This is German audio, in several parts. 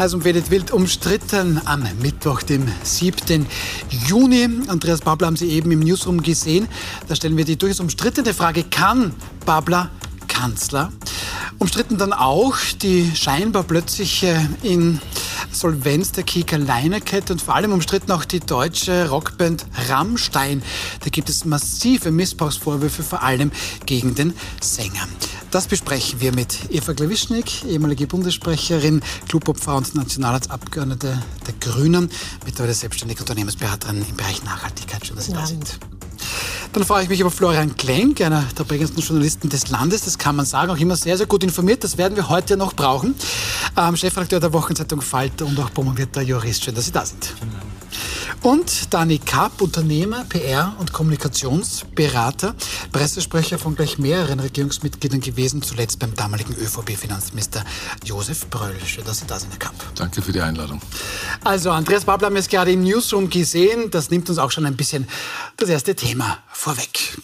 Also umwedet wild umstritten am Mittwoch, dem 7. Juni. Andreas Babler haben Sie eben im Newsroom gesehen. Da stellen wir die durchaus umstrittene Frage, kann Babler Kanzler? Umstritten dann auch die scheinbar plötzliche Insolvenz der Kika Leinerkette und vor allem umstritten auch die deutsche Rockband Rammstein. Da gibt es massive Missbrauchsvorwürfe, vor allem gegen den Sänger. Das besprechen wir mit Eva Glawischnik, ehemalige Bundessprecherin, Clubobfrau und Nationalratsabgeordnete der Grünen, mittlerweile selbstständige Unternehmensberaterin im Bereich Nachhaltigkeit. Schön, dass Sie da sind. Dann freue ich mich über Florian Klenk, einer der prägendsten Journalisten des Landes. Das kann man sagen, auch immer sehr, sehr gut informiert. Das werden wir heute noch brauchen. Ähm, Chefredakteur der Wochenzeitung Falter und auch promovierter Jurist. Schön, dass Sie da sind. Und Dani Kapp, Unternehmer, PR und Kommunikationsberater, Pressesprecher von gleich mehreren Regierungsmitgliedern gewesen, zuletzt beim damaligen ÖVP-Finanzminister Josef Bröll. Schön, dass Sie da sind, Herr Kapp. Danke für die Einladung. Also, Andreas Babler haben wir es gerade im Newsroom gesehen. Das nimmt uns auch schon ein bisschen das erste Thema vorweg.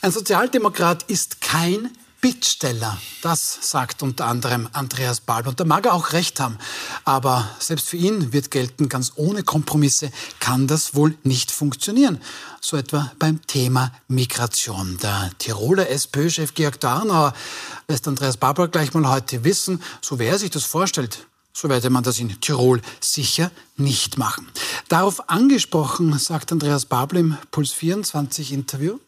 Ein Sozialdemokrat ist kein Bittsteller. Das sagt unter anderem Andreas Balb. Und da mag er auch recht haben. Aber selbst für ihn wird gelten, ganz ohne Kompromisse kann das wohl nicht funktionieren. So etwa beim Thema Migration. Der Tiroler SPÖ-Chef Georg Darnauer lässt Andreas Babler gleich mal heute wissen, so wie er sich das vorstellt. So werde man das in Tirol sicher nicht machen. Darauf angesprochen, sagt Andreas Babel im Puls 24 Interview,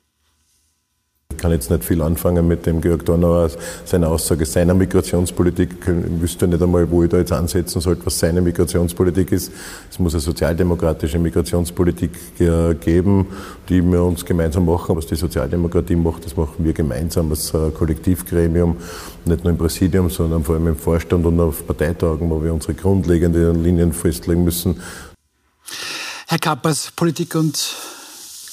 ich kann jetzt nicht viel anfangen mit dem Georg Donauer, seiner Aussage seiner Migrationspolitik. Ich wüsste nicht einmal, wo ich da jetzt ansetzen sollte, was seine Migrationspolitik ist. Es muss eine sozialdemokratische Migrationspolitik geben, die wir uns gemeinsam machen. Was die Sozialdemokratie macht, das machen wir gemeinsam als Kollektivgremium, nicht nur im Präsidium, sondern vor allem im Vorstand und auf Parteitagen, wo wir unsere grundlegenden Linien festlegen müssen. Herr Kappers, Politik und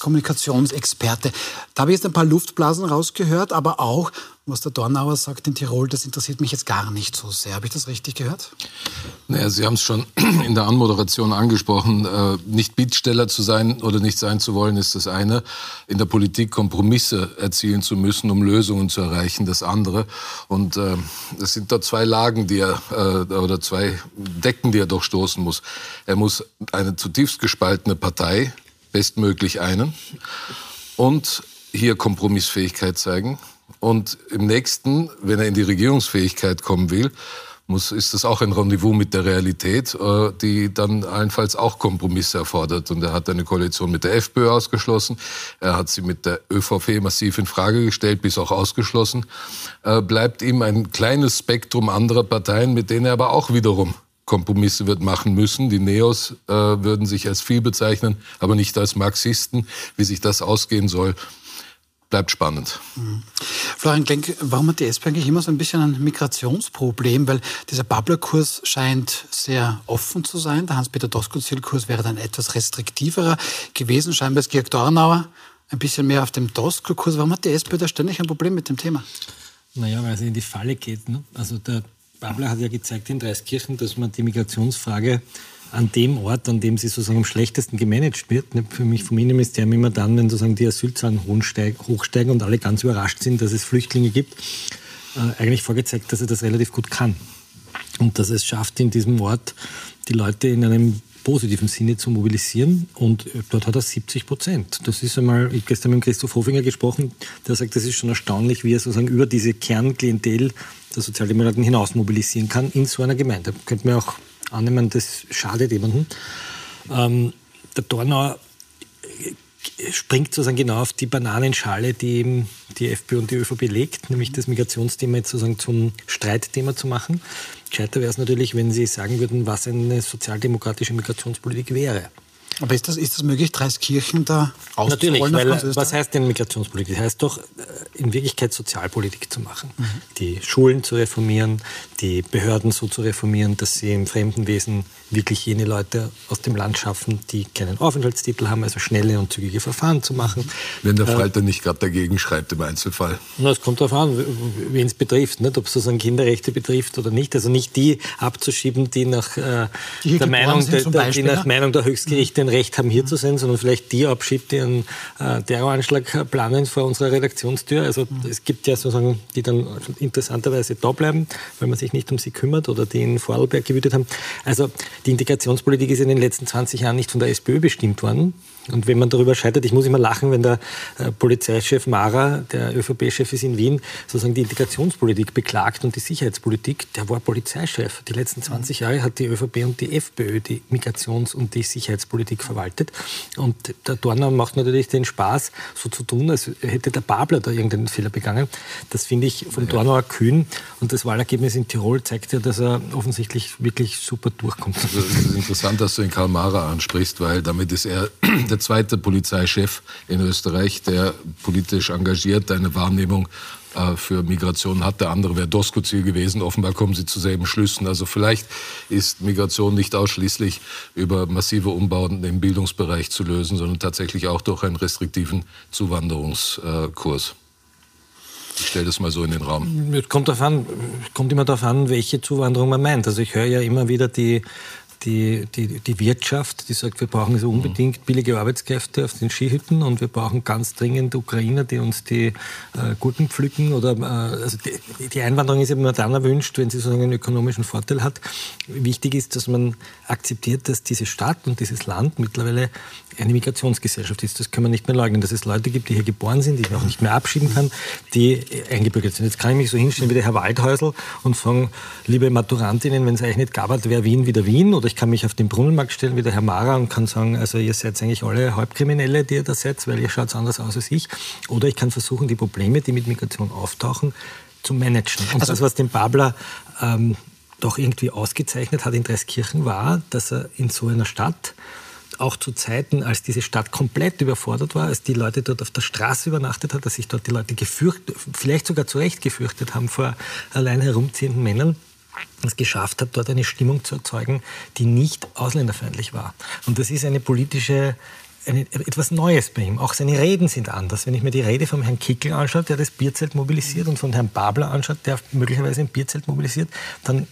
Kommunikationsexperte. Da habe ich jetzt ein paar Luftblasen rausgehört, aber auch, was der Dornauer sagt in Tirol, das interessiert mich jetzt gar nicht so sehr. Habe ich das richtig gehört? Naja, Sie haben es schon in der Anmoderation angesprochen. Äh, nicht Bittsteller zu sein oder nicht sein zu wollen, ist das eine. In der Politik Kompromisse erzielen zu müssen, um Lösungen zu erreichen, das andere. Und äh, das sind da zwei Lagen, die er, äh, oder zwei Decken, die er durchstoßen muss. Er muss eine zutiefst gespaltene Partei bestmöglich einen und hier Kompromissfähigkeit zeigen. Und im nächsten, wenn er in die Regierungsfähigkeit kommen will, muss, ist das auch ein Rendezvous mit der Realität, äh, die dann allenfalls auch Kompromisse erfordert. Und er hat eine Koalition mit der FPÖ ausgeschlossen. Er hat sie mit der ÖVP massiv in Frage gestellt, bis auch ausgeschlossen. Äh, bleibt ihm ein kleines Spektrum anderer Parteien, mit denen er aber auch wiederum Kompromisse wird machen müssen. Die Neos äh, würden sich als viel bezeichnen, aber nicht als Marxisten. Wie sich das ausgehen soll, bleibt spannend. Mhm. Florian Klenk, warum hat die SP eigentlich immer so ein bisschen ein Migrationsproblem? Weil dieser Babler-Kurs scheint sehr offen zu sein. Der Hans-Peter Doskozil-Kurs wäre dann etwas restriktiverer gewesen. Scheinbar ist Georg Dornauer ein bisschen mehr auf dem Doskozil-Kurs. Warum hat die SP da ständig ein Problem mit dem Thema? Naja, weil sie in die Falle geht. Ne? Also der Babler hat ja gezeigt in Dreiskirchen, dass man die Migrationsfrage an dem Ort, an dem sie sozusagen am schlechtesten gemanagt wird, für mich vom Innenministerium immer dann, wenn sozusagen die Asylzahlen hochsteigen und alle ganz überrascht sind, dass es Flüchtlinge gibt, äh, eigentlich vorgezeigt, dass er das relativ gut kann. Und dass es schafft, in diesem Ort die Leute in einem positiven Sinne zu mobilisieren. Und dort hat er 70 Prozent. Das ist einmal, ich habe gestern mit Christoph Hofinger gesprochen, der sagt, das ist schon erstaunlich, wie er sozusagen über diese Kernklientel der Sozialdemokraten hinaus mobilisieren kann in so einer Gemeinde. Könnte man auch annehmen, das schadet jemandem. Ähm, der Dornauer springt sozusagen genau auf die Bananenschale, die eben die FPÖ und die ÖVP legt, nämlich das Migrationsthema jetzt sozusagen zum Streitthema zu machen. Gescheiter wäre es natürlich, wenn Sie sagen würden, was eine sozialdemokratische Migrationspolitik wäre. Aber ist das, ist das möglich, Dreiskirchen da Natürlich, weil was heißt denn Migrationspolitik? Das heißt doch, äh, in Wirklichkeit Sozialpolitik zu machen. Mhm. Die Schulen zu reformieren, die Behörden so zu reformieren, dass sie im Fremdenwesen wirklich jene Leute aus dem Land schaffen, die keinen Aufenthaltstitel haben, also schnelle und zügige Verfahren zu machen. Wenn der Falter äh, nicht gerade dagegen schreibt im Einzelfall. Na, es kommt darauf an, wen es betrifft, nicht? ob es sozusagen Kinderrechte betrifft oder nicht. Also nicht die abzuschieben, die nach, äh, der, Meinung, der, die nach Meinung der Höchstgerichte ein Recht haben, hier zu sein, sondern vielleicht die abschiebt, die einen äh, Terroranschlag planen vor unserer Redaktionstür. Also mhm. es gibt ja sozusagen, die dann interessanterweise da bleiben, weil man sich nicht um sie kümmert oder die in Vorarlberg gewütet haben. Also die Integrationspolitik ist in den letzten 20 Jahren nicht von der SPÖ bestimmt worden, und wenn man darüber scheitert, ich muss immer lachen, wenn der äh, Polizeichef Mara, der ÖVP-Chef ist in Wien, sozusagen die Integrationspolitik beklagt und die Sicherheitspolitik, der war Polizeichef. Die letzten 20 Jahre hat die ÖVP und die FPÖ die Migrations- und die Sicherheitspolitik verwaltet. Und der Dorner macht natürlich den Spaß, so zu tun, als hätte der Babler da irgendeinen Fehler begangen. Das finde ich vom Dornauer kühn. Und das Wahlergebnis in Tirol zeigt ja, dass er offensichtlich wirklich super durchkommt. Also, es ist interessant, dass du den Karl Mara ansprichst, weil damit ist er der zweite Polizeichef in Österreich, der politisch engagiert eine Wahrnehmung äh, für Migration hat. Der andere wäre Doskozil gewesen. Offenbar kommen sie zu selben Schlüssen. Also vielleicht ist Migration nicht ausschließlich über massive Umbauten im Bildungsbereich zu lösen, sondern tatsächlich auch durch einen restriktiven Zuwanderungskurs. Ich stelle das mal so in den Raum. Es kommt, kommt immer darauf an, welche Zuwanderung man meint. Also ich höre ja immer wieder die die, die, die Wirtschaft, die sagt, wir brauchen so unbedingt billige Arbeitskräfte auf den Skihütten und wir brauchen ganz dringend Ukrainer, die uns die äh, Gurken pflücken. Oder, äh, also die, die, Einwanderung ist immer dann erwünscht, wenn sie sozusagen einen ökonomischen Vorteil hat. Wichtig ist, dass man akzeptiert, dass diese Stadt und dieses Land mittlerweile eine Migrationsgesellschaft ist. Das kann man nicht mehr leugnen, dass es Leute gibt, die hier geboren sind, die ich auch nicht mehr abschieben kann, die eingebürgert sind. Jetzt kann ich mich so hinstellen wie der Herr Waldhäusl und sagen, liebe Maturantinnen, wenn es euch nicht gab, wäre Wien wieder Wien. Oder ich kann mich auf den Brunnenmarkt stellen wie der Herr Mara und kann sagen, also ihr seid eigentlich alle Halbkriminelle, die ihr da seid, weil ihr schaut anders aus als ich. Oder ich kann versuchen, die Probleme, die mit Migration auftauchen, zu managen. Und also, das, was den Babler ähm, doch irgendwie ausgezeichnet hat in Dreiskirchen, war, dass er in so einer Stadt auch zu Zeiten, als diese Stadt komplett überfordert war, als die Leute dort auf der Straße übernachtet hat, dass sich dort die Leute gefürchtet, vielleicht sogar zu Recht gefürchtet haben vor allein herumziehenden Männern, es geschafft hat, dort eine Stimmung zu erzeugen, die nicht ausländerfeindlich war. Und das ist eine politische eine, etwas Neues bei ihm. Auch seine Reden sind anders. Wenn ich mir die Rede von Herrn Kickel anschaue, der das Bierzelt mobilisiert, und von Herrn Babler anschaue, der möglicherweise ein Bierzelt mobilisiert, dann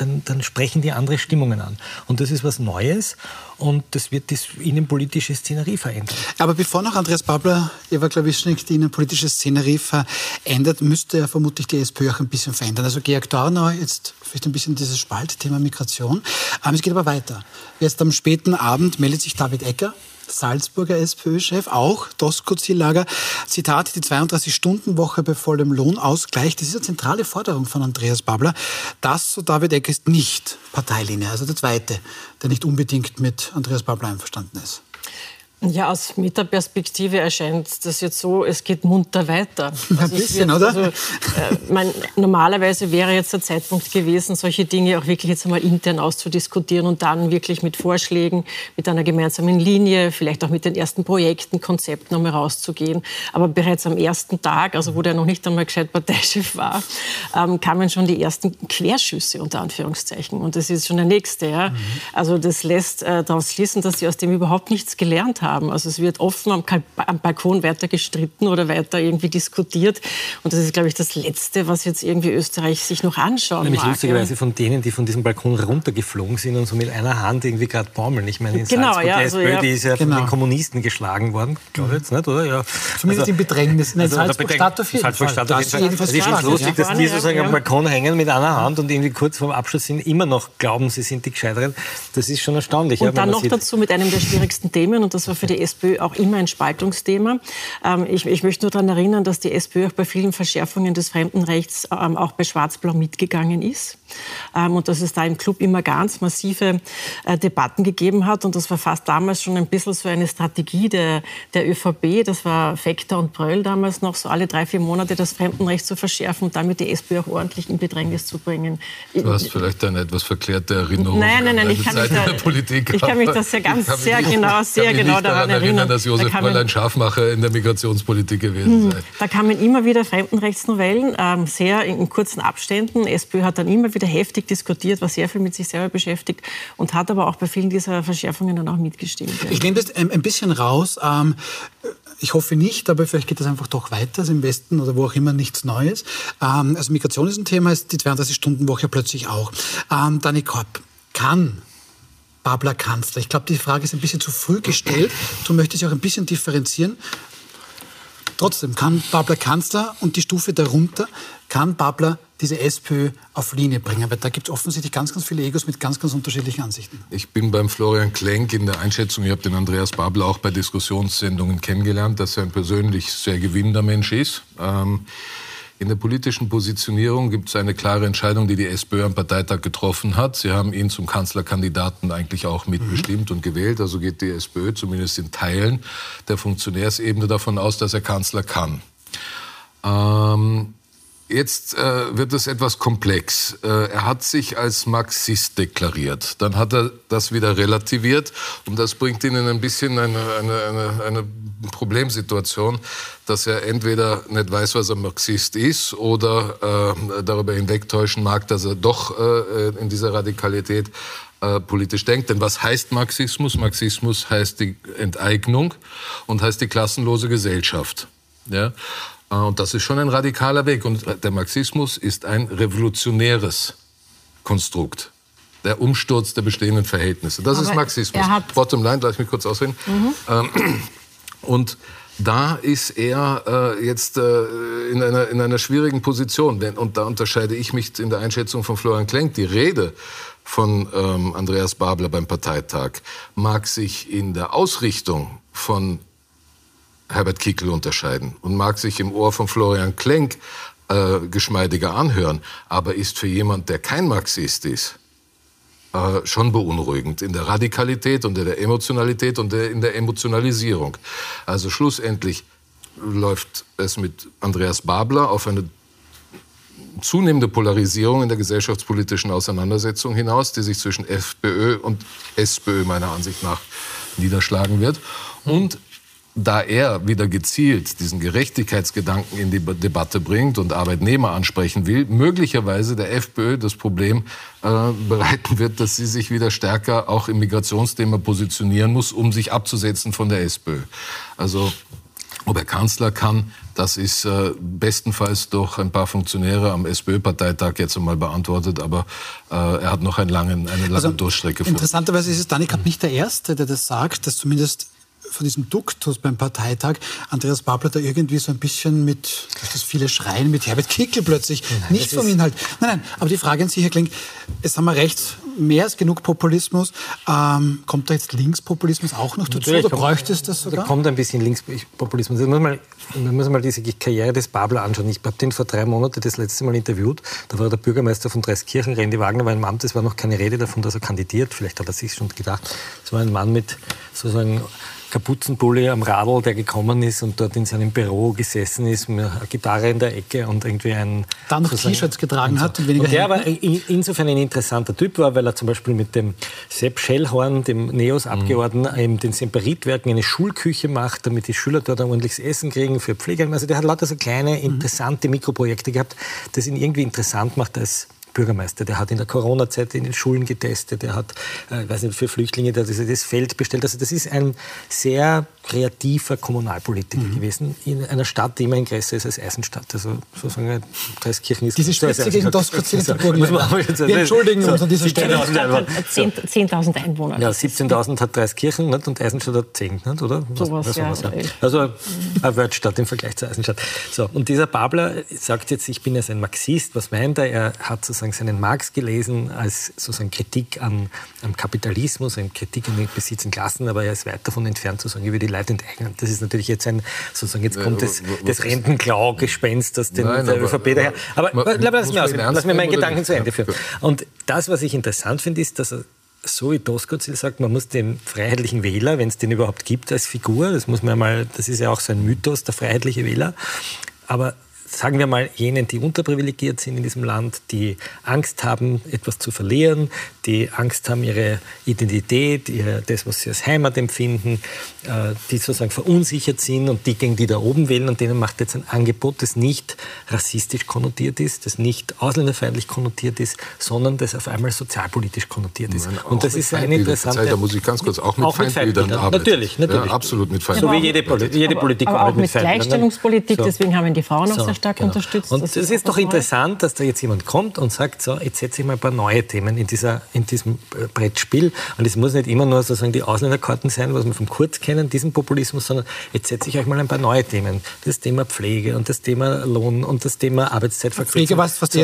dann, dann sprechen die andere Stimmungen an. Und das ist was Neues und das wird die innenpolitische Szenerie verändern. Aber bevor noch Andreas Babler, Eva Klawischnik die innenpolitische Szenerie verändert, müsste er vermutlich die SPÖ auch ein bisschen verändern. Also Georg Dornau, jetzt vielleicht ein bisschen dieses Spaltthema Migration. Aber es geht aber weiter. Jetzt am späten Abend meldet sich David Ecker, Salzburger SPÖ-Chef, auch Doskozil-Lager. Zitat, die 32-Stunden-Woche bei vollem Lohnausgleich, das ist eine zentrale Forderung von Andreas Babler. Das, so David Eck, ist nicht Parteilinie. Also der Zweite, der nicht unbedingt mit Andreas Babler einverstanden ist. Ja, aus Metaperspektive erscheint das jetzt so, es geht munter weiter. Also Ein bisschen, wird, oder? Also, äh, mein, normalerweise wäre jetzt der Zeitpunkt gewesen, solche Dinge auch wirklich jetzt einmal intern auszudiskutieren und dann wirklich mit Vorschlägen, mit einer gemeinsamen Linie, vielleicht auch mit den ersten Projekten, Konzepten einmal rauszugehen. Aber bereits am ersten Tag, also wo der noch nicht einmal gescheit Parteichef war, ähm, kamen schon die ersten Querschüsse unter Anführungszeichen. Und das ist schon der nächste. Ja? Mhm. Also das lässt äh, daraus schließen, dass sie aus dem überhaupt nichts gelernt haben haben. Also es wird offen am, am Balkon weiter gestritten oder weiter irgendwie diskutiert. Und das ist, glaube ich, das Letzte, was jetzt irgendwie Österreich sich noch anschauen Nämlich mag. lustigerweise von denen, die von diesem Balkon runtergeflogen sind und so mit einer Hand irgendwie gerade baumeln. Ich meine, in genau, Salzburg, ja, die also, SPÖ, ja. die ist ja genau. von den Kommunisten geschlagen worden, glaube ich jetzt nicht, oder? Ja. Zumindest also, in Bedrängnis. In also, Salzburg-Stadt auf jeden Salzburg Fall. Stadt auf jeden Fall. Also ich finde es lustig, dass die sozusagen am Balkon hängen mit einer Hand und irgendwie kurz vor dem Abschluss sind, immer noch glauben, sie sind die Gescheiteren. Das ist schon erstaunlich. Und ja, dann noch sieht. dazu mit einem der schwierigsten Themen, und das war für die SPÖ auch immer ein Spaltungsthema. Ähm, ich, ich, möchte nur daran erinnern, dass die SPÖ auch bei vielen Verschärfungen des Fremdenrechts ähm, auch bei Schwarz-Blau mitgegangen ist. Ähm, und dass es da im Club immer ganz massive äh, Debatten gegeben hat. Und das war fast damals schon ein bisschen so eine Strategie der, der ÖVP. Das war Fekter und Bröll damals noch, so alle drei, vier Monate das Fremdenrecht zu verschärfen und damit die SPÖ auch ordentlich in Bedrängnis zu bringen. Du hast vielleicht eine etwas verklärte Erinnerung nein, nein, nein, ich kann, mich da, Politik, ich kann mich das ja ganz sehr genau, sehr genau daran erinnern. dass Josef da Bröll ein Scharfmacher in der Migrationspolitik gewesen hm, sei. Da kamen immer wieder Fremdenrechtsnovellen, ähm, sehr in, in kurzen Abständen. SPÖ hat dann immer wieder heftig diskutiert, war sehr viel mit sich selber beschäftigt und hat aber auch bei vielen dieser Verschärfungen dann auch mitgestimmt. Ja. Ich nehme das ein bisschen raus. Ähm, ich hoffe nicht, aber vielleicht geht das einfach doch weiter, also im Westen oder wo auch immer nichts Neues. Ähm, also Migration ist ein Thema, ist die 32-Stunden-Woche plötzlich auch. Ähm, Dani Kopp, kann Babler Kanzler? Ich glaube, die Frage ist ein bisschen zu früh gestellt. Du möchtest auch ein bisschen differenzieren. Trotzdem kann Babler Kanzler und die Stufe darunter kann Babler diese SPÖ auf Linie bringen? Weil da gibt es offensichtlich ganz, ganz viele Egos mit ganz, ganz unterschiedlichen Ansichten. Ich bin beim Florian Klenk in der Einschätzung, ich habe den Andreas Babler auch bei Diskussionssendungen kennengelernt, dass er ein persönlich sehr gewinnender Mensch ist. Ähm, in der politischen Positionierung gibt es eine klare Entscheidung, die die SPÖ am Parteitag getroffen hat. Sie haben ihn zum Kanzlerkandidaten eigentlich auch mitbestimmt mhm. und gewählt. Also geht die SPÖ zumindest in Teilen der Funktionärsebene davon aus, dass er Kanzler kann. Ähm, Jetzt äh, wird es etwas komplex. Äh, er hat sich als Marxist deklariert. Dann hat er das wieder relativiert und das bringt ihn in ein bisschen eine, eine, eine, eine Problemsituation, dass er entweder nicht weiß, was er Marxist ist oder äh, darüber hinwegtäuschen mag, dass er doch äh, in dieser Radikalität äh, politisch denkt. Denn was heißt Marxismus? Marxismus heißt die Enteignung und heißt die klassenlose Gesellschaft. Ja? Äh, und das ist schon ein radikaler Weg. Und der Marxismus ist ein revolutionäres Konstrukt. Der Umsturz der bestehenden Verhältnisse. Das Aber ist Marxismus. Bottom line, lass mich kurz ausreden. Mhm. Und da ist er äh, jetzt äh, in, einer, in einer schwierigen Position. Und da unterscheide ich mich in der Einschätzung von Florian Klenk. Die Rede von ähm, Andreas Babler beim Parteitag mag sich in der Ausrichtung von Herbert Kickl unterscheiden und mag sich im Ohr von Florian Klenk äh, geschmeidiger anhören, aber ist für jemand, der kein Marxist ist, äh, schon beunruhigend in der Radikalität und in der Emotionalität und in der Emotionalisierung. Also schlussendlich läuft es mit Andreas Babler auf eine zunehmende Polarisierung in der gesellschaftspolitischen Auseinandersetzung hinaus, die sich zwischen FPÖ und SPÖ meiner Ansicht nach niederschlagen wird. Und da er wieder gezielt diesen Gerechtigkeitsgedanken in die Debatte bringt und Arbeitnehmer ansprechen will, möglicherweise der FPÖ das Problem äh, bereiten wird, dass sie sich wieder stärker auch im Migrationsthema positionieren muss, um sich abzusetzen von der SPÖ. Also ob er Kanzler kann, das ist äh, bestenfalls durch ein paar Funktionäre am SPÖ-Parteitag jetzt einmal beantwortet, aber äh, er hat noch einen langen, eine lange also, Durchstrecke vor. Interessanterweise ist es Danik nicht der Erste, der das sagt, dass zumindest von diesem Duktus beim Parteitag Andreas Babler da irgendwie so ein bisschen mit, das viele Schreien, mit Herbert Kickl plötzlich, nein, nicht vom Inhalt. Nein, nein, aber die Frage an Sie, Herr Kling, es haben wir rechts mehr als genug Populismus. Ähm, kommt da jetzt Linkspopulismus auch noch dazu Natürlich oder bräuchte es das sogar? Da kommt ein bisschen Linkspopulismus. Da muss man, da muss man mal diese Karriere des Babler anschauen. Ich habe den vor drei Monaten das letzte Mal interviewt. Da war der Bürgermeister von Dreiskirchen, Randy Wagner, war im Amt. Es war noch keine Rede davon, dass er kandidiert. Vielleicht hat er sich schon gedacht. Es war ein Mann mit sozusagen Kapuzenpulli am Radl, der gekommen ist und dort in seinem Büro gesessen ist, mit einer Gitarre in der Ecke und irgendwie ein... Dann noch T-Shirts getragen und so. hat und weniger und Der aber insofern ein interessanter Typ war, weil er zum Beispiel mit dem Sepp Schellhorn, dem NEOS-Abgeordneten, mhm. den Semperitwerken eine Schulküche macht, damit die Schüler dort ein ordentliches Essen kriegen für Pfleger. Also der hat lauter so kleine, mhm. interessante Mikroprojekte gehabt, das ihn irgendwie interessant macht als Bürgermeister, der hat in der Corona-Zeit in den Schulen getestet, der hat, äh, weiß nicht, für Flüchtlinge das, das Feld bestellt. Also das ist ein sehr kreativer Kommunalpolitiker mhm. gewesen in einer Stadt, die immer größer ist als Eisenstadt. Also sozusagen Dreiskirchen ist... Diese Spitze gegen Doskozillenburg. Wir entschuldigen uns an dieser Stelle. 10.000 Einwohner. Ja, 17.000 hat Dreiskirchen nicht? und Eisenstadt hat 10. Nicht? Oder? So was, ja, ja. Also eine Weltstadt im Vergleich zu Eisenstadt. So, und dieser Babler sagt jetzt, ich bin jetzt ein Marxist. Was meint er? Er hat sozusagen sozusagen seinen Marx gelesen als sozusagen Kritik an, am Kapitalismus, eine Kritik an den Besitz und Klassen, aber er ist weit davon entfernt zu sagen, ich will die Leute enteignen. Das ist natürlich jetzt ein, sozusagen, jetzt kommt das, das Rentenklau-Gespenst aus den Nein, aber, ÖVP daher. Aber, aber lass mir aus, lass mir meinen Gedanken zu Ende führen. Und das, was ich interessant finde, ist, dass er so wie Doskozil sagt, man muss den freiheitlichen Wähler, wenn es den überhaupt gibt als Figur, das muss man mal, das ist ja auch so ein Mythos, der freiheitliche Wähler, aber sagen wir mal, jenen, die unterprivilegiert sind in diesem Land, die Angst haben, etwas zu verlieren, die Angst haben, ihre Identität, ihre, das, was sie als Heimat empfinden, äh, die sozusagen verunsichert sind und die gegen die da oben wählen und denen macht jetzt ein Angebot, das nicht rassistisch konnotiert ist, das nicht ausländerfeindlich konnotiert ist, sondern das auf einmal sozialpolitisch konnotiert ist. Meine, und das ist eine interessante... Zeit, da muss ich ganz kurz auch mit auch Feindbildern arbeiten. Natürlich, natürlich. Ja, absolut mit Feindbildern. So wie jede, Poli jede Politik aber, aber auch mit, mit Gleichstellungspolitik, so. deswegen haben wir die Frauen auch so. sehr stark genau. unterstützt. Und es ist, ist doch interessant, dass da jetzt jemand kommt und sagt, so, jetzt setze ich mal ein paar neue Themen in, dieser, in diesem äh, Brettspiel. Und es muss nicht immer nur sozusagen die Ausländerkarten sein, was wir vom Kurz kennen, diesen Populismus, sondern jetzt setze ich euch mal ein paar neue Themen. Das Thema Pflege und das Thema Lohn und das Thema Arbeitszeitverkürzung. Pflege, was, was so,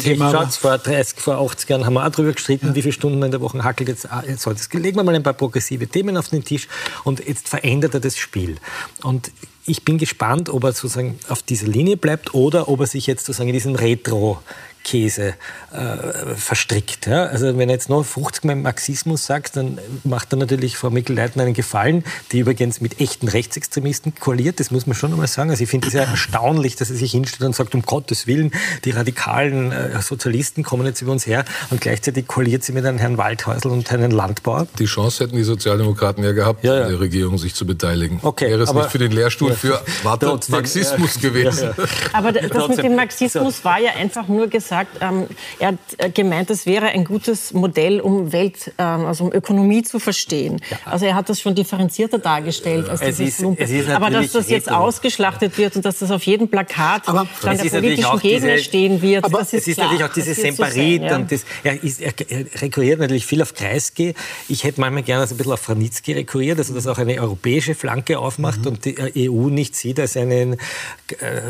Thema Schaut, vor 30, vor 80 Jahren haben wir auch darüber gestritten, ja. wie viele Stunden in der Woche hackelt jetzt. Ah, jetzt legen wir mal ein paar progressive Themen auf den Tisch und jetzt verändert er das Spiel. Und ich bin gespannt, ob er sozusagen auf dieser Linie bleibt oder ob er sich jetzt sozusagen in diesen Retro Käse äh, verstrickt. Ja? Also wenn er jetzt noch 50 Mal Marxismus sagt, dann macht er natürlich Frau Mikl-Leitner einen Gefallen, die übrigens mit echten Rechtsextremisten koaliert. Das muss man schon einmal sagen. Also ich finde es ja erstaunlich, dass er sich hinstellt und sagt, um Gottes Willen, die radikalen äh, Sozialisten kommen jetzt über uns her und gleichzeitig koaliert sie mit einem Herrn Waldhäusl und einem Landbauer. Die Chance hätten die Sozialdemokraten ja gehabt, ja, ja. in der Regierung sich zu beteiligen. Okay, Wäre es nicht für den Lehrstuhl ja, für warte, Marxismus gewesen. Aber das mit dem Marxismus war ja einfach nur gesagt, gesagt, ähm, er hat äh, gemeint, es wäre ein gutes Modell, um Welt, ähm, also um Ökonomie zu verstehen. Ja. Also er hat das schon differenzierter dargestellt als es dieses ist, Aber dass das jetzt ausgeschlachtet wird und dass das auf jedem Plakat aber dann der politischen Gegner diese, stehen wird, aber das ist Es ist klar, natürlich auch diese Semperit. So ja. und das, er, ist, er, rekurriert natürlich viel auf Kreisky. Ich hätte manchmal gerne so ein bisschen auf Franitzky rekurriert, also dass auch eine europäische Flanke aufmacht mhm. und die äh, EU nicht sieht als einen äh,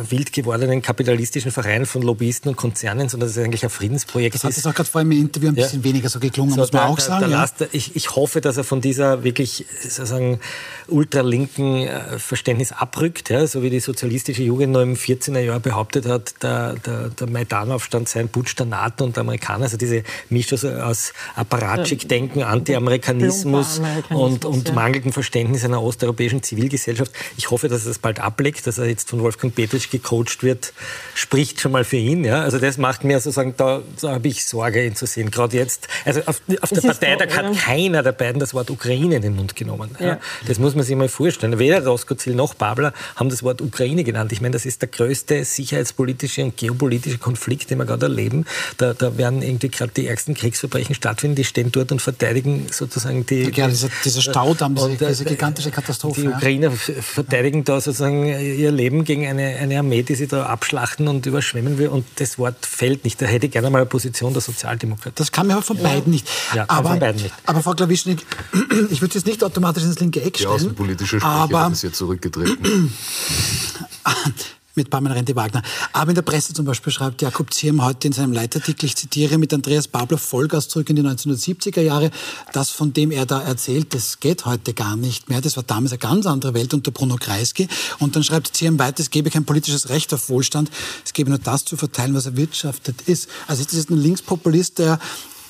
wild gewordenen kapitalistischen Verein von Lobbyisten und Konzernen, sondern dass es eigentlich ein Friedensprojekt das ist. Das hat es auch gerade vor im Interview ein ja. bisschen weniger so geklungen, so, muss man der, auch sagen. Der ja. ich, ich, hoffe, dass er von dieser wirklich sozusagen ultralinken äh, Verständnis abrückt, ja, so wie die sozialistische Jugend noch im 14er Jahr behauptet hat, der, der, der Maidan-Aufstand sei ein Putsch der NATO und der Amerikaner, also diese Mischung aus Apparatschik-Denken, Anti-Amerikanismus und, und ja. mangelndem Verständnis einer osteuropäischen Zivilgesellschaft. Ich hoffe, dass er das bald ablegt, dass er jetzt von Wolfgang Petritsch gecoacht wird, spricht schon mal für ihn. Ja. Also das macht mir sozusagen, da, da habe ich Sorge, ihn zu sehen. Gerade jetzt, also auf, auf der Partei, da hat keiner der beiden das Wort Ukraine in den Mund genommen. Ja. Das muss man sich mal vorstellen. Weder Roskozil noch Babler haben das Wort Ukraine genannt. Ich meine, das ist der größte sicherheitspolitische und geopolitische Konflikt, den wir gerade erleben. Da, da werden irgendwie gerade die ärgsten Kriegsverbrechen stattfinden. Die stehen dort und verteidigen sozusagen die... Ja, dieser, dieser Staudamm, diese, und, diese gigantische Katastrophe. Die Ukrainer ja. verteidigen da sozusagen ihr Leben gegen eine, eine Armee, die sie da abschlachten und überschwemmen will. Und das Wort fällt nicht. Da hätte ich gerne mal eine Position der Sozialdemokratie. Das kann mir aber von beiden nicht. Ja, aber, von beiden nicht. aber Frau Klawischnik, ich würde es nicht automatisch ins linke Eck stellen. Die außenpolitische Sprecherin ist jetzt zurückgetreten. mit Pamela Rente-Wagner. Aber in der Presse zum Beispiel schreibt Jakob Ziem heute in seinem Leitartikel, ich zitiere, mit Andreas Babler Vollgas zurück in die 1970er Jahre. Das, von dem er da erzählt, das geht heute gar nicht mehr. Das war damals eine ganz andere Welt unter Bruno Kreisky. Und dann schreibt Ziem weiter, es gebe kein politisches Recht auf Wohlstand. Es gebe nur das zu verteilen, was erwirtschaftet ist. Also ist das ein Linkspopulist, der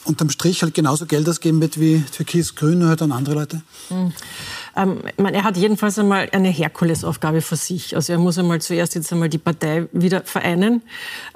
unterm Strich halt genauso Geld ausgeben wird wie Türkis-Grün halt an andere Leute? Mhm. Ähm, meine, er hat jedenfalls einmal eine Herkulesaufgabe für sich. Also er muss einmal zuerst jetzt einmal die Partei wieder vereinen.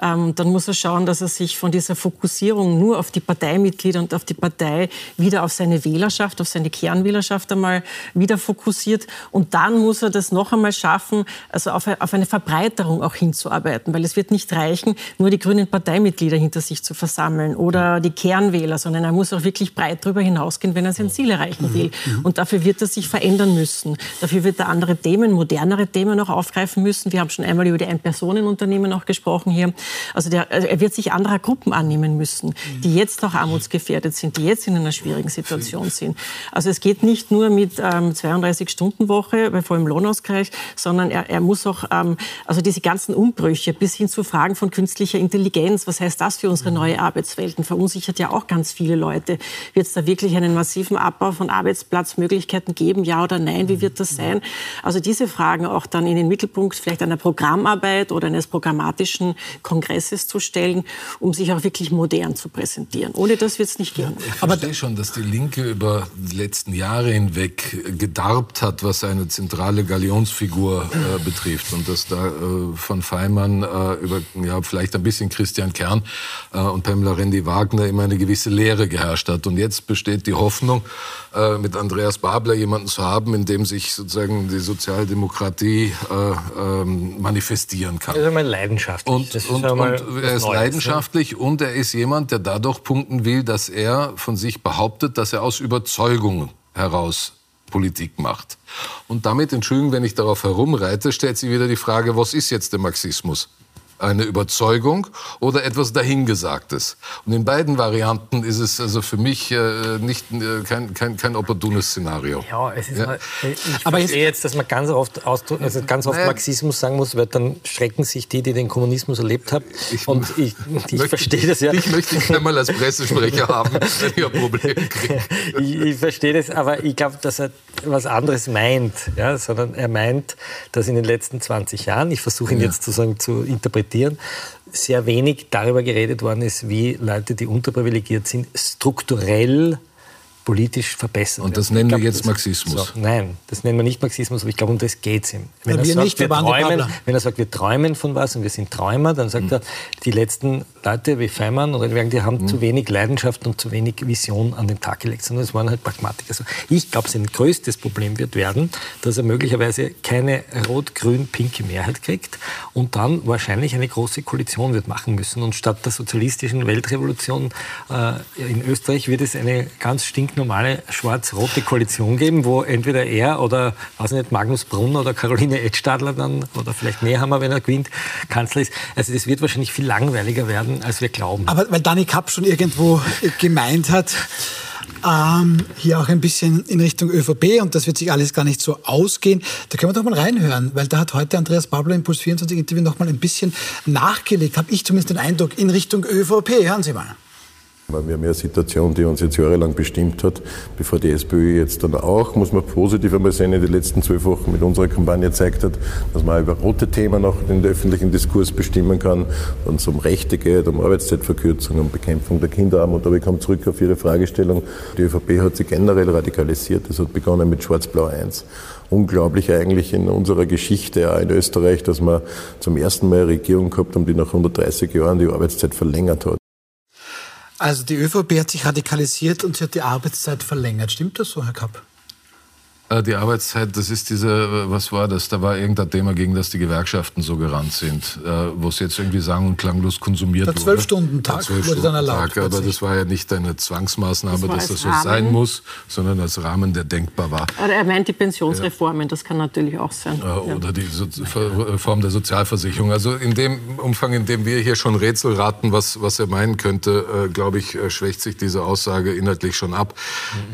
Ähm, dann muss er schauen, dass er sich von dieser Fokussierung nur auf die Parteimitglieder und auf die Partei wieder auf seine Wählerschaft, auf seine Kernwählerschaft einmal wieder fokussiert. Und dann muss er das noch einmal schaffen, also auf, auf eine Verbreiterung auch hinzuarbeiten. Weil es wird nicht reichen, nur die grünen Parteimitglieder hinter sich zu versammeln oder die Kernwähler, sondern er muss auch wirklich breit darüber hinausgehen, wenn er sein Ziel erreichen will. Und dafür wird er sich verändern verändern müssen. Dafür wird er andere Themen, modernere Themen auch aufgreifen müssen. Wir haben schon einmal über die Ein-Personen-Unternehmen auch gesprochen hier. Also, der, also er wird sich anderer Gruppen annehmen müssen, die jetzt auch armutsgefährdet sind, die jetzt in einer schwierigen Situation sind. Also es geht nicht nur mit ähm, 32-Stunden-Woche bei vollem Lohnausgleich, sondern er, er muss auch ähm, also diese ganzen Umbrüche bis hin zu Fragen von künstlicher Intelligenz, was heißt das für unsere neue Arbeitswelten, verunsichert ja auch ganz viele Leute. Wird es da wirklich einen massiven Abbau von Arbeitsplatzmöglichkeiten geben? Ja oder nein, wie wird das sein? Also diese Fragen auch dann in den Mittelpunkt vielleicht einer Programmarbeit oder eines programmatischen Kongresses zu stellen, um sich auch wirklich modern zu präsentieren. Ohne das wird es nicht gehen. Ja, ich verstehe schon, dass die Linke über die letzten Jahre hinweg gedarbt hat, was eine zentrale Galionsfigur äh, betrifft und dass da äh, von Feimann äh, über ja, vielleicht ein bisschen Christian Kern äh, und Pamela Rendi-Wagner immer eine gewisse Leere geherrscht hat. Und jetzt besteht die Hoffnung, äh, mit Andreas Babler jemanden zu haben, in dem sich sozusagen die Sozialdemokratie äh, ähm, manifestieren kann. Das ist einmal leidenschaftlich. Und, ist und, und er ist Neues, leidenschaftlich ja. und er ist jemand, der dadurch punkten will, dass er von sich behauptet, dass er aus Überzeugung heraus Politik macht. Und damit, Entschuldigung, wenn ich darauf herumreite, stellt sich wieder die Frage, was ist jetzt der Marxismus? Eine Überzeugung oder etwas Dahingesagtes. Und in beiden Varianten ist es also für mich äh, nicht, äh, kein, kein, kein opportunes Szenario. Ja, es ist ja. Mal, ich Aber verstehe jetzt, dass man ganz oft, also ganz oft Marxismus sagen muss, weil dann schrecken sich die, die den Kommunismus erlebt haben. Ich, und ich, ich verstehe das ja. Ich möchte dich einmal als Pressesprecher haben, wenn ich ein Problem kriege. ich, ich verstehe das, aber ich glaube, dass er was anderes meint, ja, sondern er meint, dass in den letzten 20 Jahren, ich versuche ihn ja. jetzt sozusagen zu interpretieren, sehr wenig darüber geredet worden ist, wie Leute, die unterprivilegiert sind, strukturell politisch verbessern. Und das nennen glaub, wir jetzt Marxismus? So, nein, das nennen wir nicht Marxismus, aber ich glaube, um das geht es ihm. Wenn, er sagt, wir träumen, wenn er sagt, wir träumen von was und wir sind Träumer, dann sagt mhm. er, die letzten Leute wie Feimann oder die haben mhm. zu wenig Leidenschaft und zu wenig Vision an den Tag gelegt, sondern es waren halt Pragmatiker. Also ich glaube, sein größtes Problem wird werden, dass er möglicherweise keine rot-grün-pinke Mehrheit kriegt und dann wahrscheinlich eine große Koalition wird machen müssen. Und statt der sozialistischen Weltrevolution äh, in Österreich wird es eine ganz stinknormale schwarz-rote Koalition geben, wo entweder er oder, weiß nicht, Magnus Brunner oder Caroline Edstadler dann, oder vielleicht Nehammer, wenn er gewinnt, Kanzler ist. Also das wird wahrscheinlich viel langweiliger werden, als wir glauben. Aber weil Dani Kapp schon irgendwo gemeint hat, ähm, hier auch ein bisschen in Richtung ÖVP und das wird sich alles gar nicht so ausgehen. Da können wir doch mal reinhören, weil da hat heute Andreas Babler im Puls 24 Interview noch mal ein bisschen nachgelegt, habe ich zumindest den Eindruck, in Richtung ÖVP. Hören Sie mal. Wir haben ja eine Situation, die uns jetzt jahrelang bestimmt hat, bevor die SPÖ jetzt dann auch, muss man positiv einmal sehen, in den letzten zwölf Wochen mit unserer Kampagne gezeigt hat, dass man über rote Themen noch den öffentlichen Diskurs bestimmen kann, wenn es um Rechte geht, um Arbeitszeitverkürzung, um Bekämpfung der Kinderarmut. Aber ich komme zurück auf Ihre Fragestellung. Die ÖVP hat sich generell radikalisiert. Das hat begonnen mit Schwarz-Blau 1 unglaublich eigentlich in unserer Geschichte, auch in Österreich, dass man zum ersten Mal eine Regierung gehabt haben, die nach 130 Jahren die Arbeitszeit verlängert hat. Also die ÖVP hat sich radikalisiert und sie hat die Arbeitszeit verlängert. Stimmt das so, Herr Kapp? Äh, die Arbeitszeit, das ist diese, äh, was war das? Da war irgendein Thema, gegen das die Gewerkschaften so gerannt sind, äh, wo es jetzt irgendwie sang- und klanglos konsumiert wurde. Der Zwölf-Stunden-Tag wurde dann erlaubt. Tag, aber das war ja nicht eine Zwangsmaßnahme, das dass das so Rahmen. sein muss, sondern als Rahmen, der denkbar war. Oder er meint die Pensionsreformen, das kann natürlich auch sein. Oder die so Form der Sozialversicherung. Also in dem Umfang, in dem wir hier schon Rätsel raten, was, was er meinen könnte, glaube ich, schwächt sich diese Aussage inhaltlich schon ab.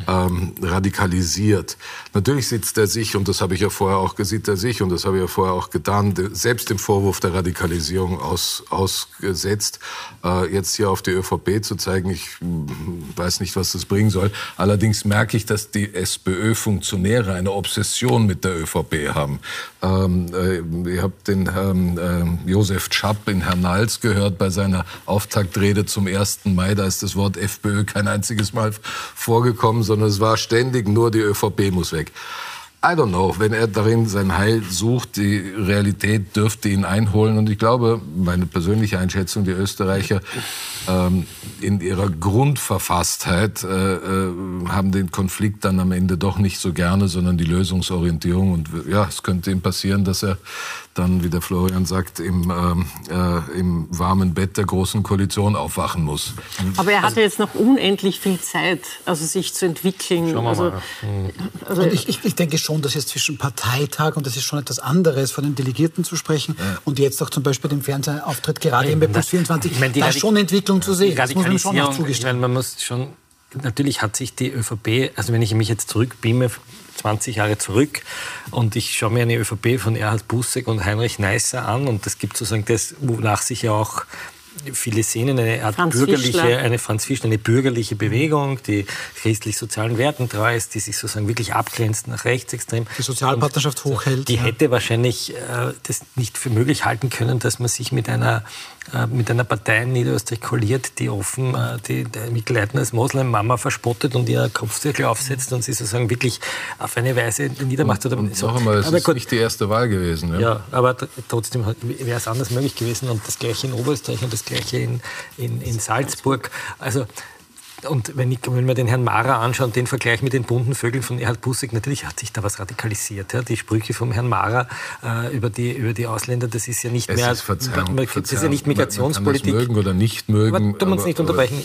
Mhm. Ähm, radikalisiert. Natürlich sitzt er sich, und das habe ich ja vorher auch gesehen, er sich, und das habe ich ja vorher auch getan, selbst dem Vorwurf der Radikalisierung aus, ausgesetzt, äh, jetzt hier auf die ÖVP zu zeigen. Ich hm, weiß nicht, was das bringen soll. Allerdings merke ich, dass die SPÖ-Funktionäre eine Obsession mit der ÖVP haben. Ähm, äh, ich habe den Herrn äh, Josef Schapp in Hernals gehört bei seiner Auftaktrede zum 1. Mai. Da ist das Wort FPÖ kein einziges Mal vorgekommen, sondern es war ständig nur die ÖVP muss weg. I don't know, wenn er darin sein Heil sucht, die Realität dürfte ihn einholen. Und ich glaube, meine persönliche Einschätzung, die Österreicher ähm, in ihrer Grundverfasstheit äh, äh, haben den Konflikt dann am Ende doch nicht so gerne, sondern die Lösungsorientierung. Und ja, es könnte ihm passieren, dass er dann, wie der Florian sagt, im, ähm, äh, im warmen Bett der Großen Koalition aufwachen muss. Aber er hatte also, jetzt noch unendlich viel Zeit, also sich zu entwickeln. Schauen wir also, mal. Also, ich, ich, ich, denke schon, dass jetzt zwischen Parteitag und das ist schon etwas anderes, von den Delegierten zu sprechen ja. und jetzt auch zum Beispiel dem Fernsehauftritt gerade eben bei Plus 24, ich meine, da ist schon Entwicklung zu sehen. Das muss man schon noch zugestehen. Ich meine, man muss schon, natürlich hat sich die ÖVP, also wenn ich mich jetzt zurückbeame 20 Jahre zurück und ich schaue mir eine ÖVP von Erhard Busseck und Heinrich Neisser an und das gibt sozusagen das, wonach sich ja auch viele sehen eine Art Franz bürgerliche, Fischler. eine Franz Fischler, eine bürgerliche Bewegung, die christlich-sozialen Werten treu ist, die sich sozusagen wirklich abgrenzt nach rechtsextrem. Die Sozialpartnerschaft hochhält. Die ja. hätte wahrscheinlich äh, das nicht für möglich halten können, dass man sich mit einer mit einer Partei in Niederösterreich kolliert, die offen äh, die, die Mikkel als Moslem-Mama verspottet und ihr Kopfzirkel aufsetzt und sie sozusagen wirklich auf eine Weise niedermacht. Und, und so. noch einmal, es aber ist gut, nicht die erste Wahl gewesen. Ja, ja aber trotzdem wäre es anders möglich gewesen und das Gleiche in Oberösterreich und das Gleiche in, in, in Salzburg. Also und wenn, ich, wenn wir den Herrn Mara anschauen, den Vergleich mit den bunten Vögeln von Erhard Bussig, natürlich hat sich da was radikalisiert. Ja. Die Sprüche vom Herrn Mara äh, über, die, über die Ausländer, das ist ja nicht es mehr. Ist Verzeihung, das ist ja nicht Migrationspolitik. Man, man kann das mögen oder nicht mögen. Aber, uns nicht unterbrechen.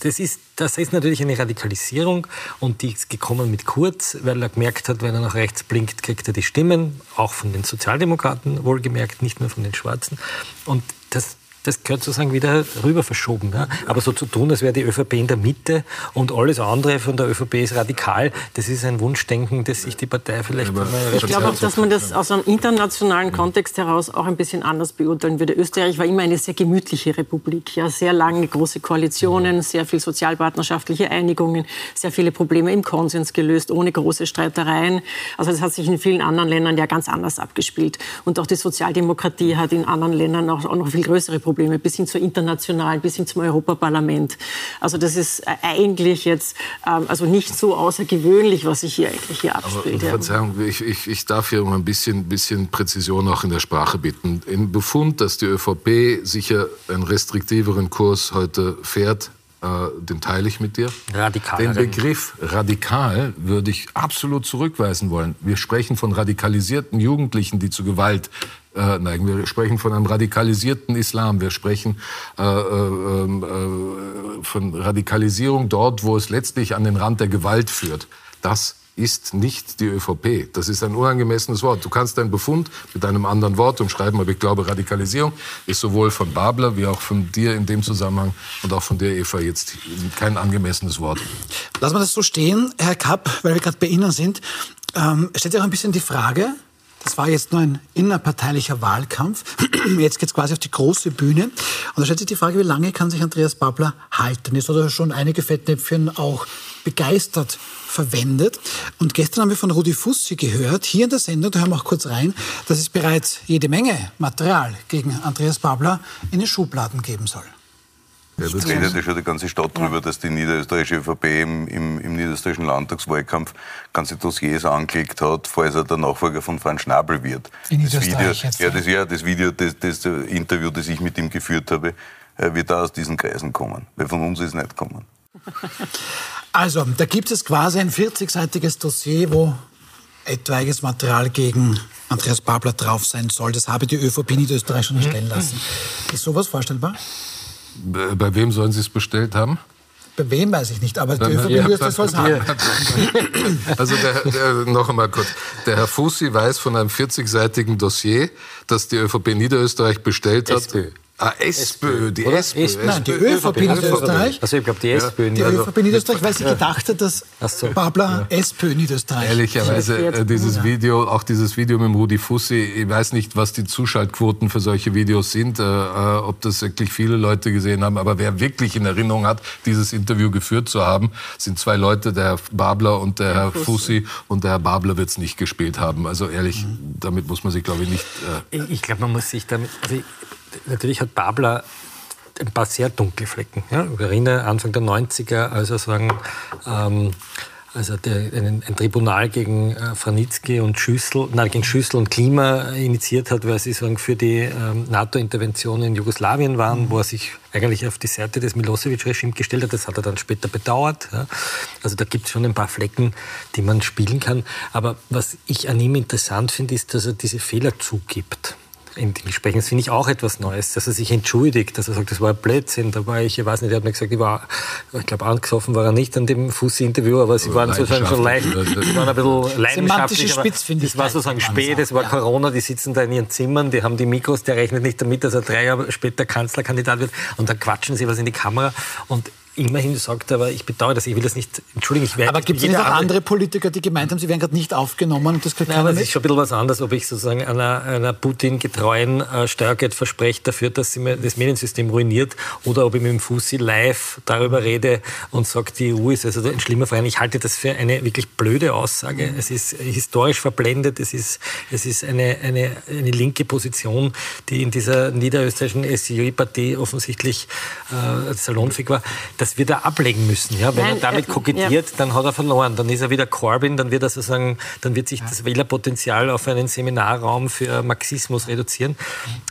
Das ist, das ist natürlich eine Radikalisierung und die ist gekommen mit Kurz, weil er gemerkt hat, wenn er nach rechts blinkt, kriegt er die Stimmen, auch von den Sozialdemokraten wohlgemerkt, nicht nur von den Schwarzen. Und das, das gehört sozusagen wieder rüber verschoben. Ja? Aber so zu tun, als wäre die ÖVP in der Mitte und alles andere von der ÖVP ist radikal, das ist ein Wunschdenken, das sich die Partei vielleicht... Ja, ich glaube auch, dass man das aus einem internationalen Kontext heraus auch ein bisschen anders beurteilen würde. Österreich war immer eine sehr gemütliche Republik. Ja, sehr lange große Koalitionen, sehr viel sozialpartnerschaftliche Einigungen, sehr viele Probleme im Konsens gelöst, ohne große Streitereien. Also das hat sich in vielen anderen Ländern ja ganz anders abgespielt. Und auch die Sozialdemokratie hat in anderen Ländern auch, auch noch viel größere Probleme Probleme bis hin zur internationalen, bis hin zum Europaparlament. Also das ist eigentlich jetzt ähm, also nicht so außergewöhnlich, was sich hier eigentlich hier abspielt. Aber, Verzeihung, ich, ich, ich darf hier um ein bisschen, bisschen Präzision auch in der Sprache bitten. Im Befund, dass die ÖVP sicher einen restriktiveren Kurs heute fährt, äh, den teile ich mit dir. Radikal. Den Begriff radikal würde ich absolut zurückweisen wollen. Wir sprechen von radikalisierten Jugendlichen, die zu Gewalt äh, neigen. Wir sprechen von einem radikalisierten Islam. Wir sprechen äh, äh, äh, von Radikalisierung dort, wo es letztlich an den Rand der Gewalt führt. Das ist nicht die ÖVP. Das ist ein unangemessenes Wort. Du kannst deinen Befund mit einem anderen Wort umschreiben, aber ich glaube, Radikalisierung ist sowohl von Babler wie auch von dir in dem Zusammenhang und auch von dir, Eva, jetzt kein angemessenes Wort. Lassen wir das so stehen, Herr Kapp, weil wir gerade bei Ihnen sind. Ähm, stellt sich auch ein bisschen die Frage, das war jetzt nur ein innerparteilicher Wahlkampf. Jetzt geht es quasi auf die große Bühne. Und da stellt sich die Frage, wie lange kann sich Andreas Babler halten? Ist oder schon einige Fettnäpfchen auch begeistert verwendet. Und gestern haben wir von Rudi Fussi gehört, hier in der Sendung, da hören wir auch kurz rein, dass es bereits jede Menge Material gegen Andreas Babler in den Schubladen geben soll. Ja, redet ja schon die ganze Stadt darüber, dass die niederösterreichische ÖVP im, im, im niederösterreichischen Landtagswahlkampf ganze Dossiers angelegt hat, falls er der Nachfolger von Franz Schnabel wird. In das Video, jetzt, ja, das, ja, das Video, das, das Interview, das ich mit ihm geführt habe, äh, wird da aus diesen Kreisen kommen. Weil von uns ist es nicht kommen. Also, da gibt es quasi ein 40-seitiges Dossier, wo etwaiges Material gegen Andreas Babler drauf sein soll. Das habe die ÖVP Niederösterreich schon erstellen lassen. Ist sowas vorstellbar? Bei wem sollen Sie es bestellt haben? Bei wem weiß ich nicht, aber die ÖVP wird das was haben. Also der, der, noch einmal kurz. Der Herr Fussi weiß von einem 40-seitigen Dossier, das die ÖVP Niederösterreich bestellt hat. SPÖ. Ah, SPÖ, die? SPÖ. SPÖ. Nein, die ÖVP Niederösterreich. Also ich glaube, die SPÖ. Die also- ÖVP Niederösterreich, weil sie gedacht hat, dass so. Babler SPÖ Niederösterreich. Ehrlicherweise, äh, dieses Video, auch dieses Video mit dem Rudi Fussi, ich weiß nicht, was die Zuschaltquoten für solche Videos sind, äh, äh, ob das wirklich viele Leute gesehen haben, aber wer wirklich in Erinnerung hat, dieses Interview geführt zu haben, sind zwei Leute, der Herr Babler und der Herr Fussi, und der Herr Babler wird es nicht gespielt haben. Also ehrlich, Mhm. damit muss man sich, glaube ich, nicht... Äh, Ich, ich glaube, man muss sich damit. Also natürlich hat Babler ein paar sehr dunkle Flecken. Ja? Ich erinnere Anfang der 90er, also sagen. Ähm, also der, ein, ein Tribunal gegen äh, Franitzky und Schüssel, nein, gegen Schüssel und Klima initiiert hat, weil sie sagen, für die ähm, NATO-Intervention in Jugoslawien waren, wo er sich eigentlich auf die Seite des Milosevic-Regimes gestellt hat. Das hat er dann später bedauert. Ja. Also da gibt es schon ein paar Flecken, die man spielen kann. Aber was ich an ihm interessant finde, ist, dass er diese Fehler zugibt in den Gesprächen. Das finde ich auch etwas Neues, dass er sich entschuldigt, dass er sagt, das war ein Blödsinn. Da war ich, ich weiß nicht, er hat mir gesagt, ich war, ich glaube, angesoffen war er nicht an dem Fussi-Interview, aber sie waren sozusagen schon leicht, sie waren ein bisschen leidenschaftlich. aber Spitz, finde ich, Das war sozusagen spät, das war ja. Corona, die sitzen da in ihren Zimmern, die haben die Mikros, der rechnet nicht damit, dass er drei Jahre später Kanzlerkandidat wird und dann quatschen sie was in die Kamera und immerhin sagt er, aber ich bedauere das, ich will das nicht, entschuldigen, ich werde Aber gibt es nicht auch andere Politiker, die gemeint haben, sie wären gerade nicht aufgenommen und das Nein, aber es ist schon ein bisschen was anderes, ob ich sozusagen einer, einer Putin-getreuen äh, Steuergeld verspreche dafür, dass sie mir das Mediensystem ruiniert, oder ob ich mit dem Fussi live darüber rede und sage, die EU ist also ein schlimmer Verein. Ich halte das für eine wirklich blöde Aussage. Es ist historisch verblendet, es ist, es ist eine, eine, eine linke Position, die in dieser niederösterreichischen SJÖ-Partie offensichtlich äh, salonfähig war. Das das wird er ablegen müssen. Ja? Wenn Nein, er damit äh, kokettiert, ja. dann hat er verloren. Dann ist er wieder Corbyn, dann wird er sozusagen, dann wird sich das Wählerpotenzial auf einen Seminarraum für Marxismus reduzieren.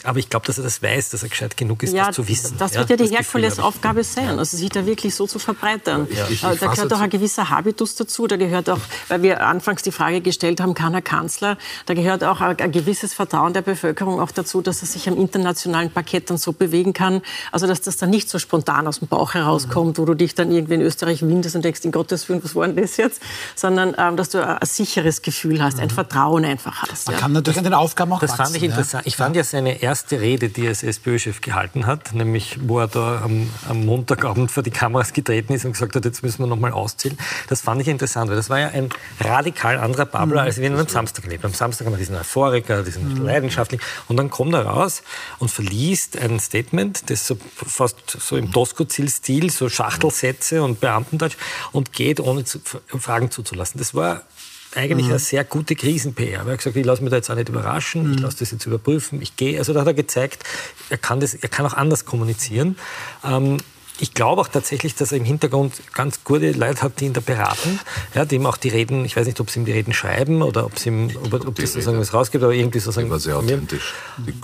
Aber ich glaube, dass er das weiß, dass er gescheit genug ist, ja, das zu wissen. Das wird ja, die Herkulesaufgabe sein, also sich da wirklich so zu verbreitern. Ich da gehört auch ein gewisser Habitus dazu. Da gehört auch, weil wir anfangs die Frage gestellt haben, kann er Kanzler? Da gehört auch ein, ein gewisses Vertrauen der Bevölkerung auch dazu, dass er sich am internationalen Parkett dann so bewegen kann. Also dass das dann nicht so spontan aus dem Bauch herauskommt, wo du dich dann irgendwie in Österreich windest und denkst, in Gottes Willen, was war denn das jetzt? Sondern ähm, dass du ein, ein sicheres Gefühl hast, ein mhm. Vertrauen einfach hast. Man ja. kann natürlich an den Aufgaben auch Das wachsen, fand ich interessant. Ich fand ja seine erste Rede, die er als SPÖ-Chef gehalten hat, nämlich wo er da am, am, Montagabend vor die Kameras getreten ist und gesagt hat, jetzt müssen wir noch mal auszählen. Das fand ich interessant, weil das war ja ein radikal anderer Babbler, mhm. als wir ihn am Samstag erlebt haben. Am Samstag haben wir diesen Euphoriker, diesen mhm. leidenschaftlichen. Und dann kommt er raus und verliest ein Statement, das so fast so im Doskozil-Stil, so Schachtelsätze und Beamtendeutsch und geht, ohne zu, Fragen zuzulassen. Das war eigentlich mhm. eine sehr gute Krisen-PR. Er hat gesagt, ich lasse mich da jetzt auch nicht überraschen, mhm. ich lasse das jetzt überprüfen, ich gehe. Also da hat er gezeigt, er kann, das, er kann auch anders kommunizieren. Ähm, ich glaube auch tatsächlich, dass er im Hintergrund ganz gute Leute hat, die ihn da beraten, ja, die ihm auch die Reden, ich weiß nicht, ob sie ihm die Reden schreiben oder ob, sie ihm, ob, ob das sozusagen was rausgibt, aber irgendwie sozusagen. Die war sehr authentisch.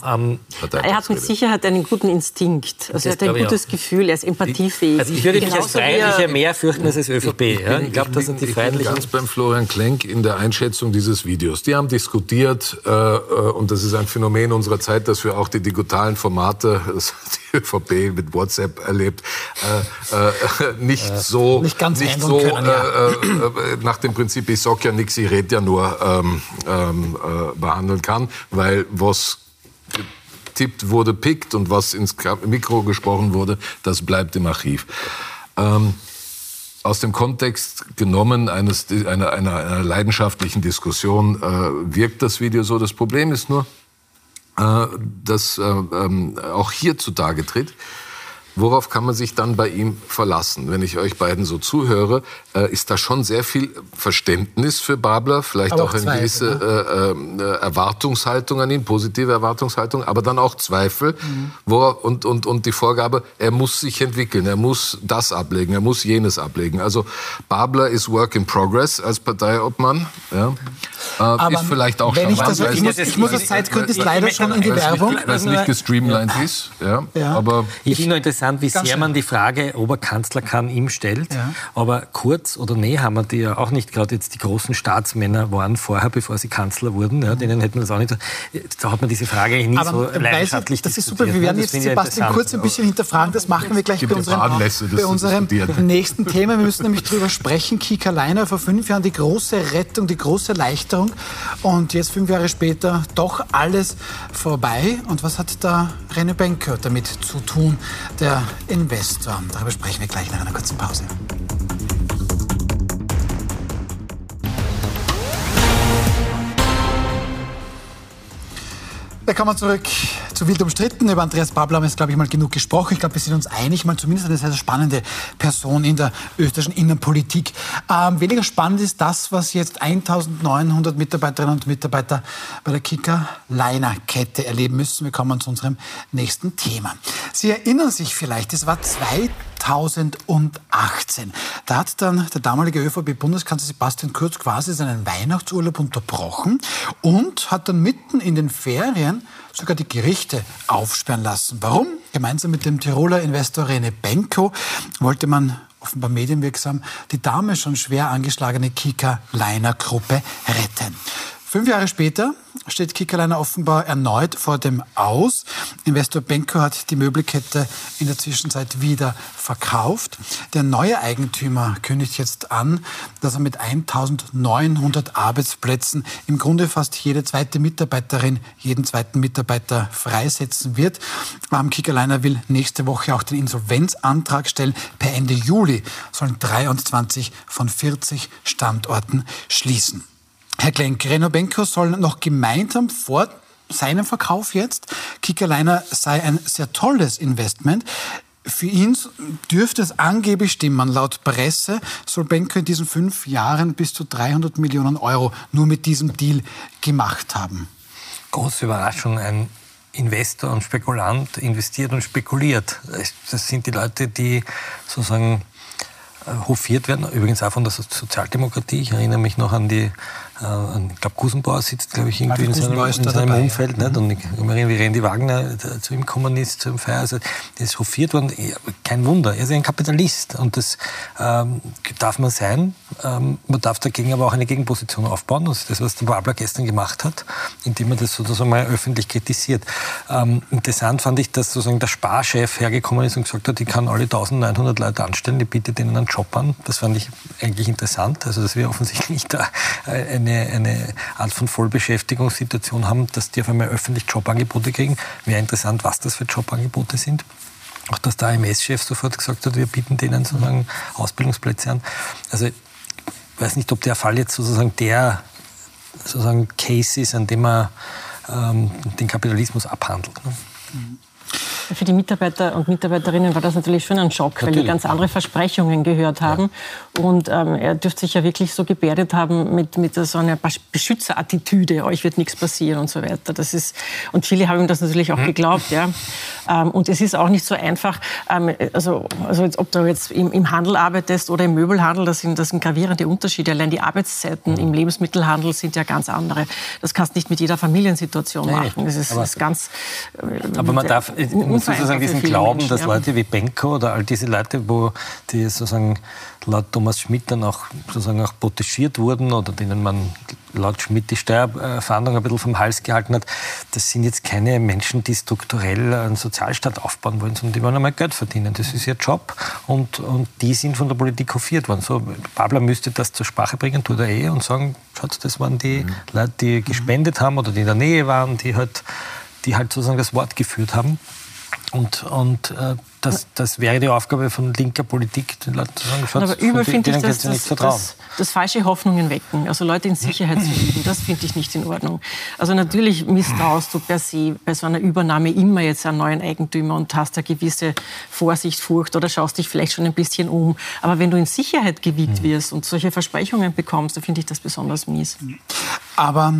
Ähm, er hat mit Sicherheit einen guten Instinkt. Also er hat ein gutes Gefühl, er ist empathiefähig. Also ich würde mich als Freiheitlicher mehr fürchten als als ÖVP. Ich, ja? ich glaube, das sind die Freiheitlichen. ganz beim Florian Klenk in der Einschätzung dieses Videos. Die haben diskutiert äh, äh, und das ist ein Phänomen unserer Zeit, dass wir auch die digitalen Formate, das die ÖVP mit WhatsApp erlebt, äh, äh, nicht so, nicht, ganz nicht so können, ja. Äh, äh, nach dem Prinzip, ich sag ja nichts, ich rede ja nur, ähm, ähm, behandeln kann, weil was getippt wurde, pickt und was ins Mikro gesprochen wurde, das bleibt im Archiv. Ähm, aus dem Kontext genommen eines, einer, einer, einer leidenschaftlichen Diskussion äh, wirkt das Video so. Das Problem ist nur, äh, dass äh, ähm, auch hier zutage tritt, Worauf kann man sich dann bei ihm verlassen? Wenn ich euch beiden so zuhöre, äh, ist da schon sehr viel Verständnis für Babler, vielleicht aber auch eine Zweifel, gewisse ne? äh, äh, Erwartungshaltung an ihn, positive Erwartungshaltung, aber dann auch Zweifel mhm. wo er, und, und, und die Vorgabe, er muss sich entwickeln, er muss das ablegen, er muss jenes ablegen. Also Babler ist Work in Progress als Parteiobmann. Ja. Äh, aber ist vielleicht auch wenn ich, das, ich, muss, ich muss aus Zeitgründen leider schon in die Werbung. Weil es nicht gestreamlined ist. Ja. ja. Aber ich nur interessant, wie sehr man die Frage Oberkanzler kann ihm stellt. Ja. Aber Kurz oder Nehammer, die ja auch nicht gerade jetzt die großen Staatsmänner waren vorher, bevor sie Kanzler wurden, ja, denen hätten wir das auch nicht. Da hat man diese Frage nie aber so leidenschaftlich Das ist super. Wir werden jetzt Sebastian Kurz ein bisschen hinterfragen. Das machen wir gleich bei unserem, bei unserem nächsten Thema. Wir müssen nämlich darüber sprechen. Kika Leiner vor fünf Jahren die große Rettung, die große Erleichterung. Und jetzt fünf Jahre später doch alles vorbei. Und was hat da Rene Benker damit zu tun, der Investor? Darüber sprechen wir gleich nach einer kurzen Pause. Willkommen zurück zu wild umstritten. Über Andreas Babler haben wir jetzt, glaube ich, mal genug gesprochen. Ich glaube, wir sind uns einig, mal zumindest eine sehr spannende Person in der österreichischen Innenpolitik. Ähm, weniger spannend ist das, was jetzt 1900 Mitarbeiterinnen und Mitarbeiter bei der Kika-Liner-Kette erleben müssen. Wir kommen zu unserem nächsten Thema. Sie erinnern sich vielleicht, es war 2018. Da hat dann der damalige ÖVP-Bundeskanzler Sebastian Kurz quasi seinen Weihnachtsurlaub unterbrochen und hat dann mitten in den Ferien sogar die Gerichte aufsperren lassen. Warum? Gemeinsam mit dem Tiroler Investor Rene Benko wollte man offenbar medienwirksam die Dame schon schwer angeschlagene Kika-Leiner-Gruppe retten. Fünf Jahre später steht Kickerliner offenbar erneut vor dem Aus. Investor Benko hat die Möbelkette in der Zwischenzeit wieder verkauft. Der neue Eigentümer kündigt jetzt an, dass er mit 1900 Arbeitsplätzen im Grunde fast jede zweite Mitarbeiterin, jeden zweiten Mitarbeiter freisetzen wird. Kickerliner will nächste Woche auch den Insolvenzantrag stellen. Per Ende Juli sollen 23 von 40 Standorten schließen. Herr Klenk, Renault Benko soll noch gemeinsam vor seinem Verkauf jetzt, Kickerliner sei ein sehr tolles Investment. Für ihn dürfte es angeblich stimmen. Laut Presse soll Benko in diesen fünf Jahren bis zu 300 Millionen Euro nur mit diesem Deal gemacht haben. Große Überraschung, ein Investor und Spekulant investiert und spekuliert. Das sind die Leute, die sozusagen äh, hofiert werden, übrigens auch von der Sozialdemokratie. Ich erinnere mich noch an die äh, ich glaube, Gusenbauer sitzt, glaube ich, irgendwie in seinem, in seinem dabei, Umfeld. Ja. Nicht? Und ich erinnere, wie Randy Wagner zu ihm gekommen ist, zum Feier. Also, der ist hofiert worden. Kein Wunder. Er ist ein Kapitalist. Und das ähm, darf man sein. Ähm, man darf dagegen aber auch eine Gegenposition aufbauen. Das ist das, was der Babler gestern gemacht hat, indem er das sozusagen mal öffentlich kritisiert. Ähm, interessant fand ich, dass sozusagen der Sparchef hergekommen ist und gesagt hat, ich kann alle 1900 Leute anstellen, ich biete denen einen Job an. Das fand ich eigentlich interessant. Also, dass wir offensichtlich da eine eine, eine Art von Vollbeschäftigungssituation haben, dass die auf einmal öffentlich Jobangebote kriegen. Wäre interessant, was das für Jobangebote sind. Auch dass der AMS-Chef sofort gesagt hat, wir bieten denen sozusagen Ausbildungsplätze an. Also ich weiß nicht, ob der Fall jetzt sozusagen der sozusagen Case ist, an dem man ähm, den Kapitalismus abhandelt. Ne? Mhm. Für die Mitarbeiter und Mitarbeiterinnen war das natürlich schon ein Schock, natürlich. weil die ganz andere Versprechungen gehört haben. Ja. Und ähm, er dürfte sich ja wirklich so gebärdet haben mit, mit so einer Beschützerattitüde, euch wird nichts passieren und so weiter. Das ist, und viele haben ihm das natürlich auch mhm. geglaubt. Ja. Ähm, und es ist auch nicht so einfach, ähm, also, also jetzt, ob du jetzt im, im, Handel arbeitest oder im Möbelhandel, das sind, das sind gravierende Unterschiede. Allein die Arbeitszeiten mhm. im Lebensmittelhandel sind ja ganz andere. Das kannst du nicht mit jeder Familiensituation nee, machen. Das ist, ist ganz... Äh, aber man darf muss sozusagen diesen Glauben, Menschen, dass. Leute wie Benko oder all diese Leute, wo die sozusagen laut Thomas Schmidt dann auch sozusagen auch protegiert wurden oder denen man laut Schmidt die Steuerfahndung ein bisschen vom Hals gehalten hat, das sind jetzt keine Menschen, die strukturell einen Sozialstaat aufbauen wollen, sondern die wollen einmal Geld verdienen. Das ist ihr Job und, und die sind von der Politik hofiert worden. So, Babler müsste das zur Sprache bringen, tut er eh, und sagen, schaut, das waren die mhm. Leute, die gespendet haben oder die in der Nähe waren, die halt, die halt sozusagen das Wort geführt haben. Und, und äh, das, das wäre die Aufgabe von linker Politik, den Leuten zu sagen, schaut, Aber übel finde ich, dass das, das, das, falsche Hoffnungen wecken, also Leute in Sicherheit zu üben, das finde ich nicht in Ordnung. Also natürlich misstraust du per se bei so einer Übernahme immer jetzt einen neuen Eigentümer und hast eine gewisse Vorsicht, Furcht oder schaust dich vielleicht schon ein bisschen um. Aber wenn du in Sicherheit gewiegt mhm. wirst und solche Versprechungen bekommst, dann finde ich das besonders mies. Aber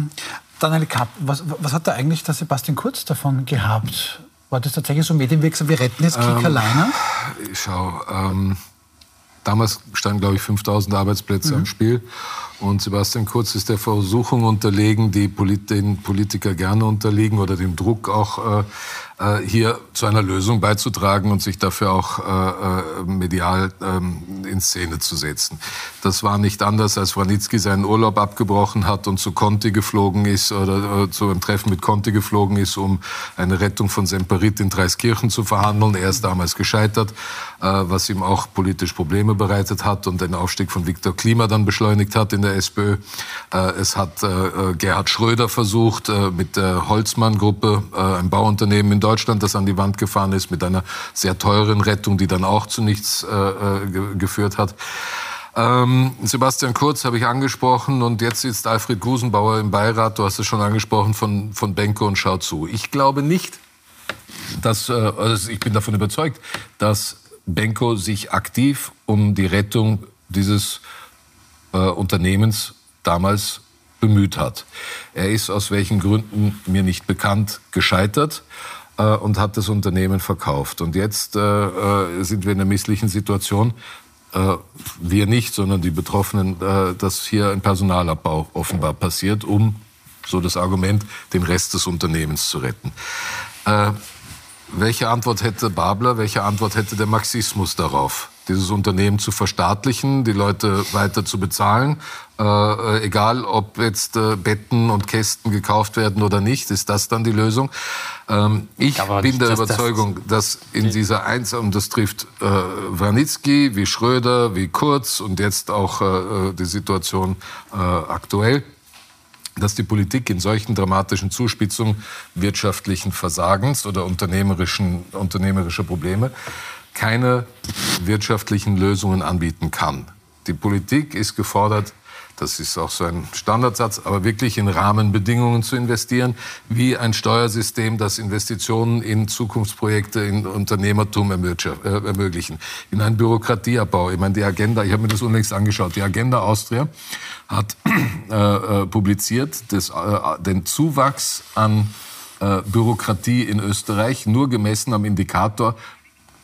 Daniel Kapp, was, was hat da eigentlich der Sebastian Kurz davon gehabt? War das tatsächlich so medienwirksam? Wir retten jetzt Kick ähm? Schau, ähm, damals standen, glaube ich, 5000 Arbeitsplätze mhm. am Spiel. Und Sebastian Kurz ist der Versuchung unterlegen, die Polit den Politiker gerne unterliegen oder dem Druck auch äh, äh, hier zu einer Lösung beizutragen und sich dafür auch äh, äh, medial ähm, in Szene zu setzen. Das war nicht anders, als Wranitzky seinen Urlaub abgebrochen hat und zu Conti geflogen ist oder äh, zu einem Treffen mit Conti geflogen ist, um eine Rettung von Semperit in Dreiskirchen zu verhandeln. Er ist damals gescheitert, äh, was ihm auch politisch Probleme bereitet hat und den Aufstieg von Viktor Klima dann beschleunigt hat in der SPÖ. Äh, es hat äh, Gerhard Schröder versucht, äh, mit der Holzmann-Gruppe, äh, ein Bauunternehmen in Deutschland, Deutschland, das an die Wand gefahren ist mit einer sehr teuren Rettung, die dann auch zu nichts äh, äh geführt hat. Ähm, Sebastian Kurz habe ich angesprochen und jetzt sitzt Alfred Gusenbauer im Beirat, du hast es schon angesprochen, von, von Benko und schaut zu. Ich glaube nicht, dass, äh, also ich bin davon überzeugt, dass Benko sich aktiv um die Rettung dieses äh, Unternehmens damals bemüht hat. Er ist aus welchen Gründen mir nicht bekannt gescheitert äh, und hat das Unternehmen verkauft. Und jetzt äh, äh, sind wir in einer misslichen Situation. Äh, wir nicht, sondern die Betroffenen, äh, dass hier ein Personalabbau offenbar passiert, um, so das Argument, den Rest des Unternehmens zu retten. Welche Antwort hätte Babler, welche Antwort hätte der Marxismus darauf? Dieses Unternehmen zu verstaatlichen, die Leute weiter zu bezahlen. Äh, äh, egal, ob jetzt äh, Betten und Kästen gekauft werden oder nicht, ist das dann die Lösung. Ähm, ich bin nicht, der Überzeugung, das dass in dieser Eins, und das trifft äh, Wranitzky, wie Schröder, wie Kurz und jetzt auch äh, die Situation äh, aktuell, dass die Politik in solchen dramatischen Zuspitzungen wirtschaftlichen Versagens oder unternehmerischen, unternehmerischer Probleme keine wirtschaftlichen Lösungen anbieten kann. Die Politik ist gefordert, das ist auch so ein Standardsatz, aber wirklich in Rahmenbedingungen zu investieren, wie ein Steuersystem, das Investitionen in Zukunftsprojekte, in Unternehmertum äh, ermöglichen, in einen Bürokratieabbau. Ich meine, die Agenda, ich habe mir das unlängst angeschaut, die Agenda Austria hat äh, äh, publiziert das, äh, den Zuwachs an äh, Bürokratie in Österreich, nur gemessen am Indikator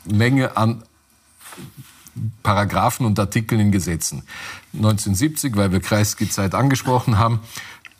Menge an Paragraphen und Artikeln in Gesetzen. 1970, weil wir Kreisky-Zeit angesprochen haben,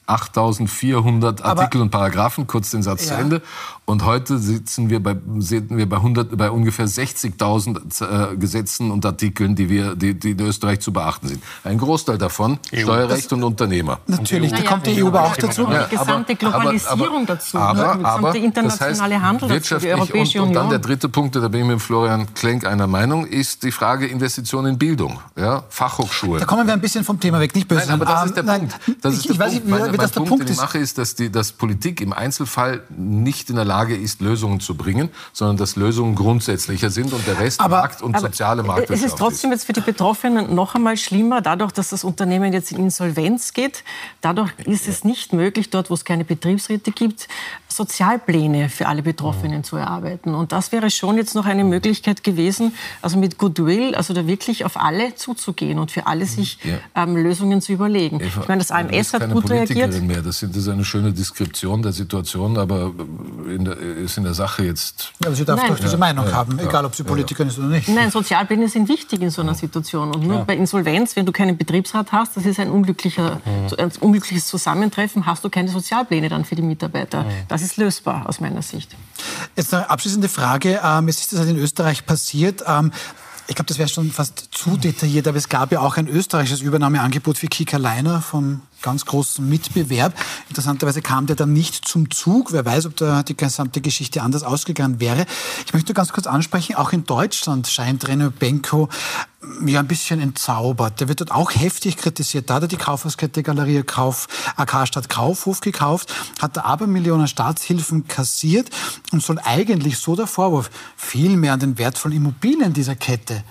8400 Artikel und Paragraphen, kurz den Satz ja. zu Ende. Und heute sitzen wir bei, sitzen wir bei, 100, bei ungefähr 60.000 äh, Gesetzen und Artikeln, die, wir, die, die in Österreich zu beachten sind. Ein Großteil davon EU. Steuerrecht das, und Unternehmer. Natürlich, da kommt die EU aber auch dazu. Ja, die gesamte Globalisierung aber, dazu. Aber, die aber, internationale das heißt, Handel wirtschaftlich dazu, die Europäische und, und dann der dritte Punkt, da bin ich mit Florian Klenk einer Meinung, ist die Frage Investition in Bildung, ja, Fachhochschulen. Da kommen wir ein bisschen vom Thema weg, nicht böse. Nein, aber das ist der Punkt. Das ist der Punkt. Nicht, mein, mein Punkt, Punkt, den ich mache, ist, dass, die, dass Politik im Einzelfall nicht in der Lage ist, Lösungen zu bringen, sondern dass Lösungen grundsätzlicher sind und der Rest aber, Markt und soziale Marktwirtschaft Es ist trotzdem jetzt für die Betroffenen noch einmal schlimmer, dadurch, dass das Unternehmen jetzt in Insolvenz geht. Dadurch ist es nicht möglich, dort, wo es keine Betriebsräte gibt, Sozialpläne für alle Betroffenen zu erarbeiten. Und das wäre schon jetzt noch eine Möglichkeit gewesen, also mit Goodwill, also da wirklich auf alle zuzugehen und für alle sich ja. ähm, Lösungen zu überlegen. Eva, ich meine, das AMS hat gut reagiert. Mehr. Das ist eine schöne Deskription der Situation, aber in der, ist in der Sache jetzt. Ja, aber sie darf Nein. doch diese ja, Meinung ja, haben, egal ob sie Politikerin ist oder nicht. Nein, Sozialpläne sind wichtig in so einer Situation. Und nur bei Insolvenz, wenn du keinen Betriebsrat hast, das ist ein, unglücklicher, ein unglückliches Zusammentreffen, hast du keine Sozialpläne dann für die Mitarbeiter. Das ist lösbar aus meiner Sicht. Jetzt eine abschließende Frage. Ähm, es ist das halt in Österreich passiert. Ähm, ich glaube, das wäre schon fast zu detailliert, aber es gab ja auch ein österreichisches Übernahmeangebot für Kika Leiner vom ganz großen Mitbewerb. Interessanterweise kam der dann nicht zum Zug. Wer weiß, ob da die gesamte Geschichte anders ausgegangen wäre. Ich möchte ganz kurz ansprechen, auch in Deutschland scheint René Benko ja ein bisschen entzaubert. Der wird dort auch heftig kritisiert. Da hat er die Kaufhauskette Galerie Kauf, AK Stadt Kaufhof gekauft, hat er aber Millionen Staatshilfen kassiert und soll eigentlich so der Vorwurf viel mehr an den wertvollen Immobilien dieser Kette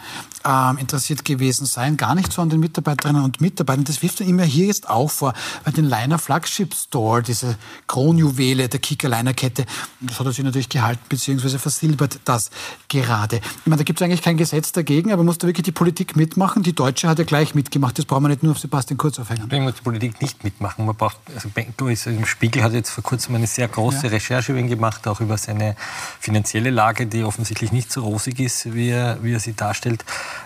ähm, interessiert gewesen sein, gar nicht so an den Mitarbeiterinnen und Mitarbeitern. Das wirft er ihm ja hier jetzt auch vor, bei den Liner Flagship Store, diese Kronjuwele der Kicker Liner Kette, das hat er sich natürlich gehalten, beziehungsweise versilbert das gerade. Ich meine, da gibt es eigentlich kein Gesetz dagegen, aber muss da wirklich die Politik mitmachen? Die Deutsche hat ja gleich mitgemacht, das brauchen wir nicht nur auf Sebastian Kurz aufhängen. Ich muss die Politik nicht mitmachen. Man braucht, also Benko ist im Spiegel hat jetzt vor kurzem eine sehr große ja. Recherche über ihn gemacht, auch über seine finanzielle Lage, die offensichtlich nicht so rosig ist, wie er, wie er sie darstellt.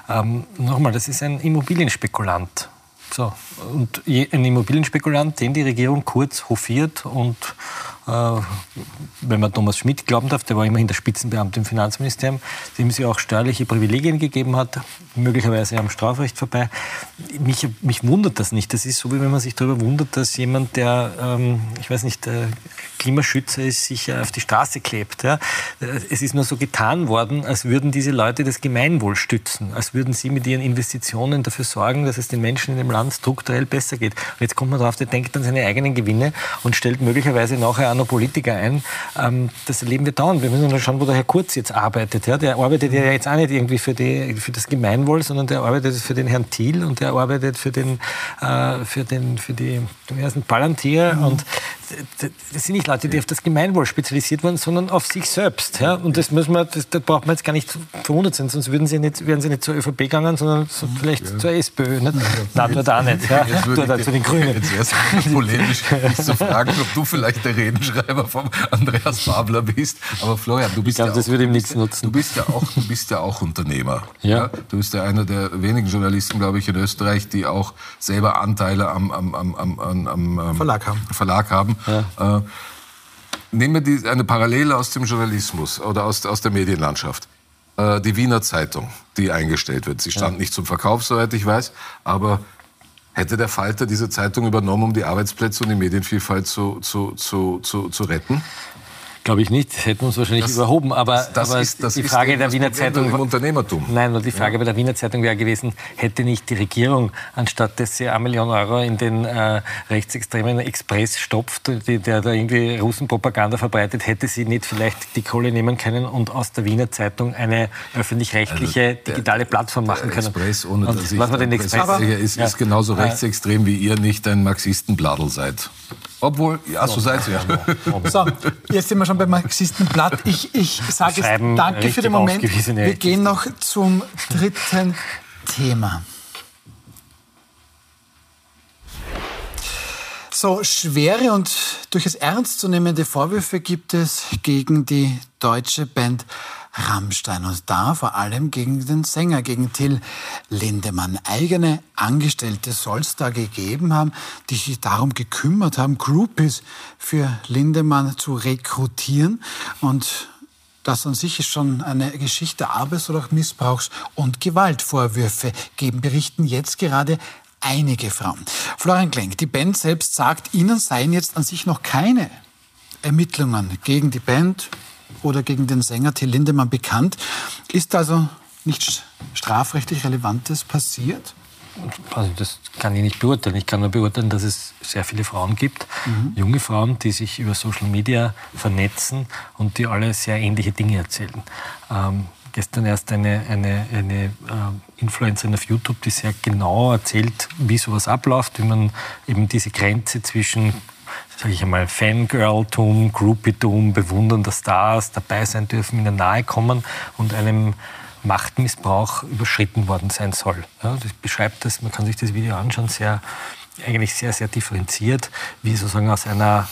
Ähm, Nochmal, das ist ein Immobilienspekulant. So, und ein Immobilienspekulant, den die Regierung kurz hofiert und wenn man Thomas Schmidt glauben darf, der war immerhin der Spitzenbeamte im Finanzministerium, dem sie auch steuerliche Privilegien gegeben hat, möglicherweise am Strafrecht vorbei. Mich, mich wundert das nicht. Das ist so, wie wenn man sich darüber wundert, dass jemand, der, ähm, ich weiß nicht, äh, Klimaschützer ist, sich auf die Straße klebt. Ja? Es ist nur so getan worden, als würden diese Leute das Gemeinwohl stützen, als würden sie mit ihren Investitionen dafür sorgen, dass es den Menschen in dem Land strukturell besser geht. Und jetzt kommt man drauf, der denkt an seine eigenen Gewinne und stellt möglicherweise nachher an Politiker ein. Ähm, das erleben wir dauernd. Wir müssen nur schauen, wo der Herr Kurz jetzt arbeitet. Der arbeitet ja jetzt auch nicht irgendwie für, die, für das Gemeinwohl, sondern der arbeitet für den Herrn Thiel und der arbeitet für den, äh, für den, für die, den ersten Palantir. Mhm. Und das sind nicht Leute, die auf das Gemeinwohl spezialisiert wurden, sondern auf sich selbst. Und das, muss man, das, da braucht man jetzt gar nicht verwundert sein, sonst würden sie nicht, wären sie nicht zur ÖVP gegangen, sondern so mhm. vielleicht ja. zur SPÖ. Nicht? Nein, nur da nicht. Ja? Dort da zu den Grünen. Jetzt erst polemisch nicht zu fragen, ob du vielleicht der Redenschreiber vom Andreas Babler bist. Aber Florian, du bist, glaub, ja, das auch, würde ihm nichts nutzen. Du bist ja auch, du bist ja auch Unternehmer. Ja. Du bist ja einer der wenigen Journalisten, glaube ich, in Österreich, die auch selber Anteile am, am, am, am, am Verlag haben. Verlag haben. Ja. Äh, nehmen wir die, eine Parallele aus dem Journalismus oder aus, aus der Medienlandschaft. Äh, die Wiener Zeitung, die eingestellt wird. Sie stand ja. nicht zum Verkauf, soweit ich weiß, aber hätte der Falter diese Zeitung übernommen, um die Arbeitsplätze und die Medienvielfalt zu, zu, zu, zu, zu retten? Glaube ich nicht. Das hätten uns wahrscheinlich das, überhoben. Aber, das aber ist, das die Frage der Wiener Zeitung. Im Unternehmertum. Nein, nur die Frage ja. bei der Wiener Zeitung wäre gewesen, hätte nicht die Regierung, anstatt dass sie eine Million Euro in den äh, rechtsextremen Express stopft, die, der da irgendwie Russenpropaganda verbreitet, hätte sie nicht vielleicht die Kohle nehmen können und aus der Wiener Zeitung eine öffentlich-rechtliche also digitale Plattform machen können. Express, ohne und dass ich was man den Express aber, ist, ja. ist genauso rechtsextrem, wie ihr nicht ein Marxistenbladel seid. Obwohl, ja, so seid ihr. So, jetzt sind wir schon beim Marxistenblatt. Ich, ich sage jetzt danke für den Moment. Wir gehen noch zum dritten Thema. So schwere und durchaus ernstzunehmende Vorwürfe gibt es gegen die deutsche Band Rammstein und da vor allem gegen den Sänger, gegen Till Lindemann. Eigene Angestellte soll es da gegeben haben, die sich darum gekümmert haben, Groupies für Lindemann zu rekrutieren und das an sich ist schon eine Geschichte Arbeits- oder auch Missbrauchs- und Gewaltvorwürfe geben, berichten jetzt gerade einige Frauen. Florian Klenk, die Band selbst sagt, ihnen seien jetzt an sich noch keine Ermittlungen gegen die Band oder gegen den Sänger Till Lindemann bekannt. Ist also nichts strafrechtlich Relevantes passiert? Also das kann ich nicht beurteilen. Ich kann nur beurteilen, dass es sehr viele Frauen gibt, mhm. junge Frauen, die sich über Social Media vernetzen und die alle sehr ähnliche Dinge erzählen. Ähm, gestern erst eine, eine, eine äh, Influencerin auf YouTube, die sehr genau erzählt, wie sowas abläuft, wie man eben diese Grenze zwischen sage ich einmal, Fangirl-Tum, Groupie-Tum, Bewundern der Stars, dabei sein dürfen, ihnen nahe kommen und einem Machtmissbrauch überschritten worden sein soll. Ja, das beschreibt das, man kann sich das Video anschauen, sehr, eigentlich sehr, sehr differenziert, wie sozusagen aus einer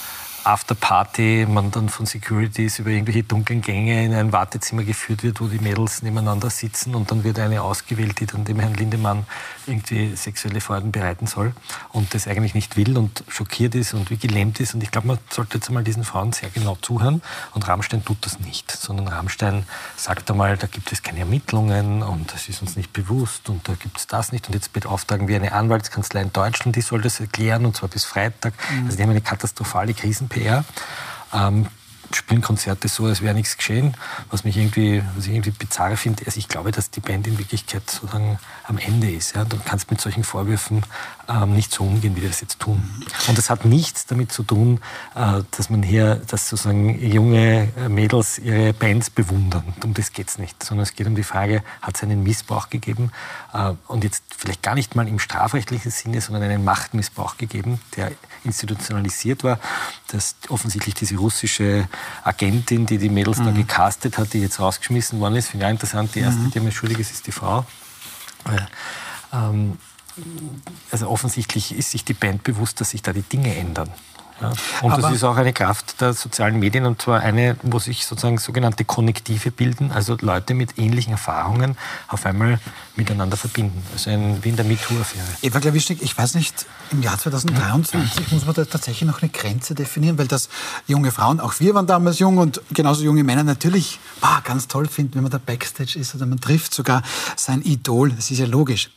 Afterparty man dann von Securities über irgendwelche dunklen Gänge in ein Wartezimmer geführt wird, wo die Mädels nebeneinander sitzen und dann wird eine ausgewählt, die dann dem Herrn Lindemann irgendwie sexuelle Freuden bereiten soll und das eigentlich nicht will und schockiert ist und wie gelähmt ist. Und ich glaube, man sollte jetzt einmal diesen Frauen sehr genau zuhören und Rammstein tut das nicht, sondern Rammstein sagt einmal, da gibt es keine Ermittlungen und das ist uns nicht bewusst und da gibt es das nicht und jetzt beauftragen wir eine Anwaltskanzlei in Deutschland, die soll das erklären und zwar bis Freitag. Also die haben eine katastrophale Krisenperiode PR. Ähm, spielen Konzerte so, als wäre nichts geschehen, was mich irgendwie, was ich irgendwie bizarr finde. Also ich glaube, dass die Band in Wirklichkeit sozusagen am Ende ist. Ja? Du kannst mit solchen Vorwürfen ähm, nicht so umgehen, wie wir das jetzt tun. Und das hat nichts damit zu tun, äh, dass man hier, dass sozusagen junge äh, Mädels ihre Bands bewundern. Um das geht es nicht, sondern es geht um die Frage, hat es einen Missbrauch gegeben? Äh, und jetzt vielleicht gar nicht mal im strafrechtlichen Sinne, sondern einen Machtmissbrauch gegeben, der institutionalisiert war, dass offensichtlich diese russische Agentin, die die Mädels mhm. da gecastet hat, die jetzt rausgeschmissen worden ist, finde ich auch interessant. Die erste, mhm. die mir schuldig ist, ist die Frau. Ähm, also offensichtlich ist sich die Band bewusst, dass sich da die Dinge ändern. Ja. Und Aber das ist auch eine Kraft der sozialen Medien und zwar eine, wo sich sozusagen sogenannte Konnektive bilden, also Leute mit ähnlichen Erfahrungen auf einmal miteinander verbinden. Also ein, wie in der MeToo-Affäre. Eva Klawischnik, ich weiß nicht, im Jahr 2023 muss man da tatsächlich noch eine Grenze definieren, weil das junge Frauen, auch wir waren damals jung und genauso junge Männer natürlich boah, ganz toll finden, wenn man da Backstage ist oder man trifft sogar sein Idol. Das ist ja logisch.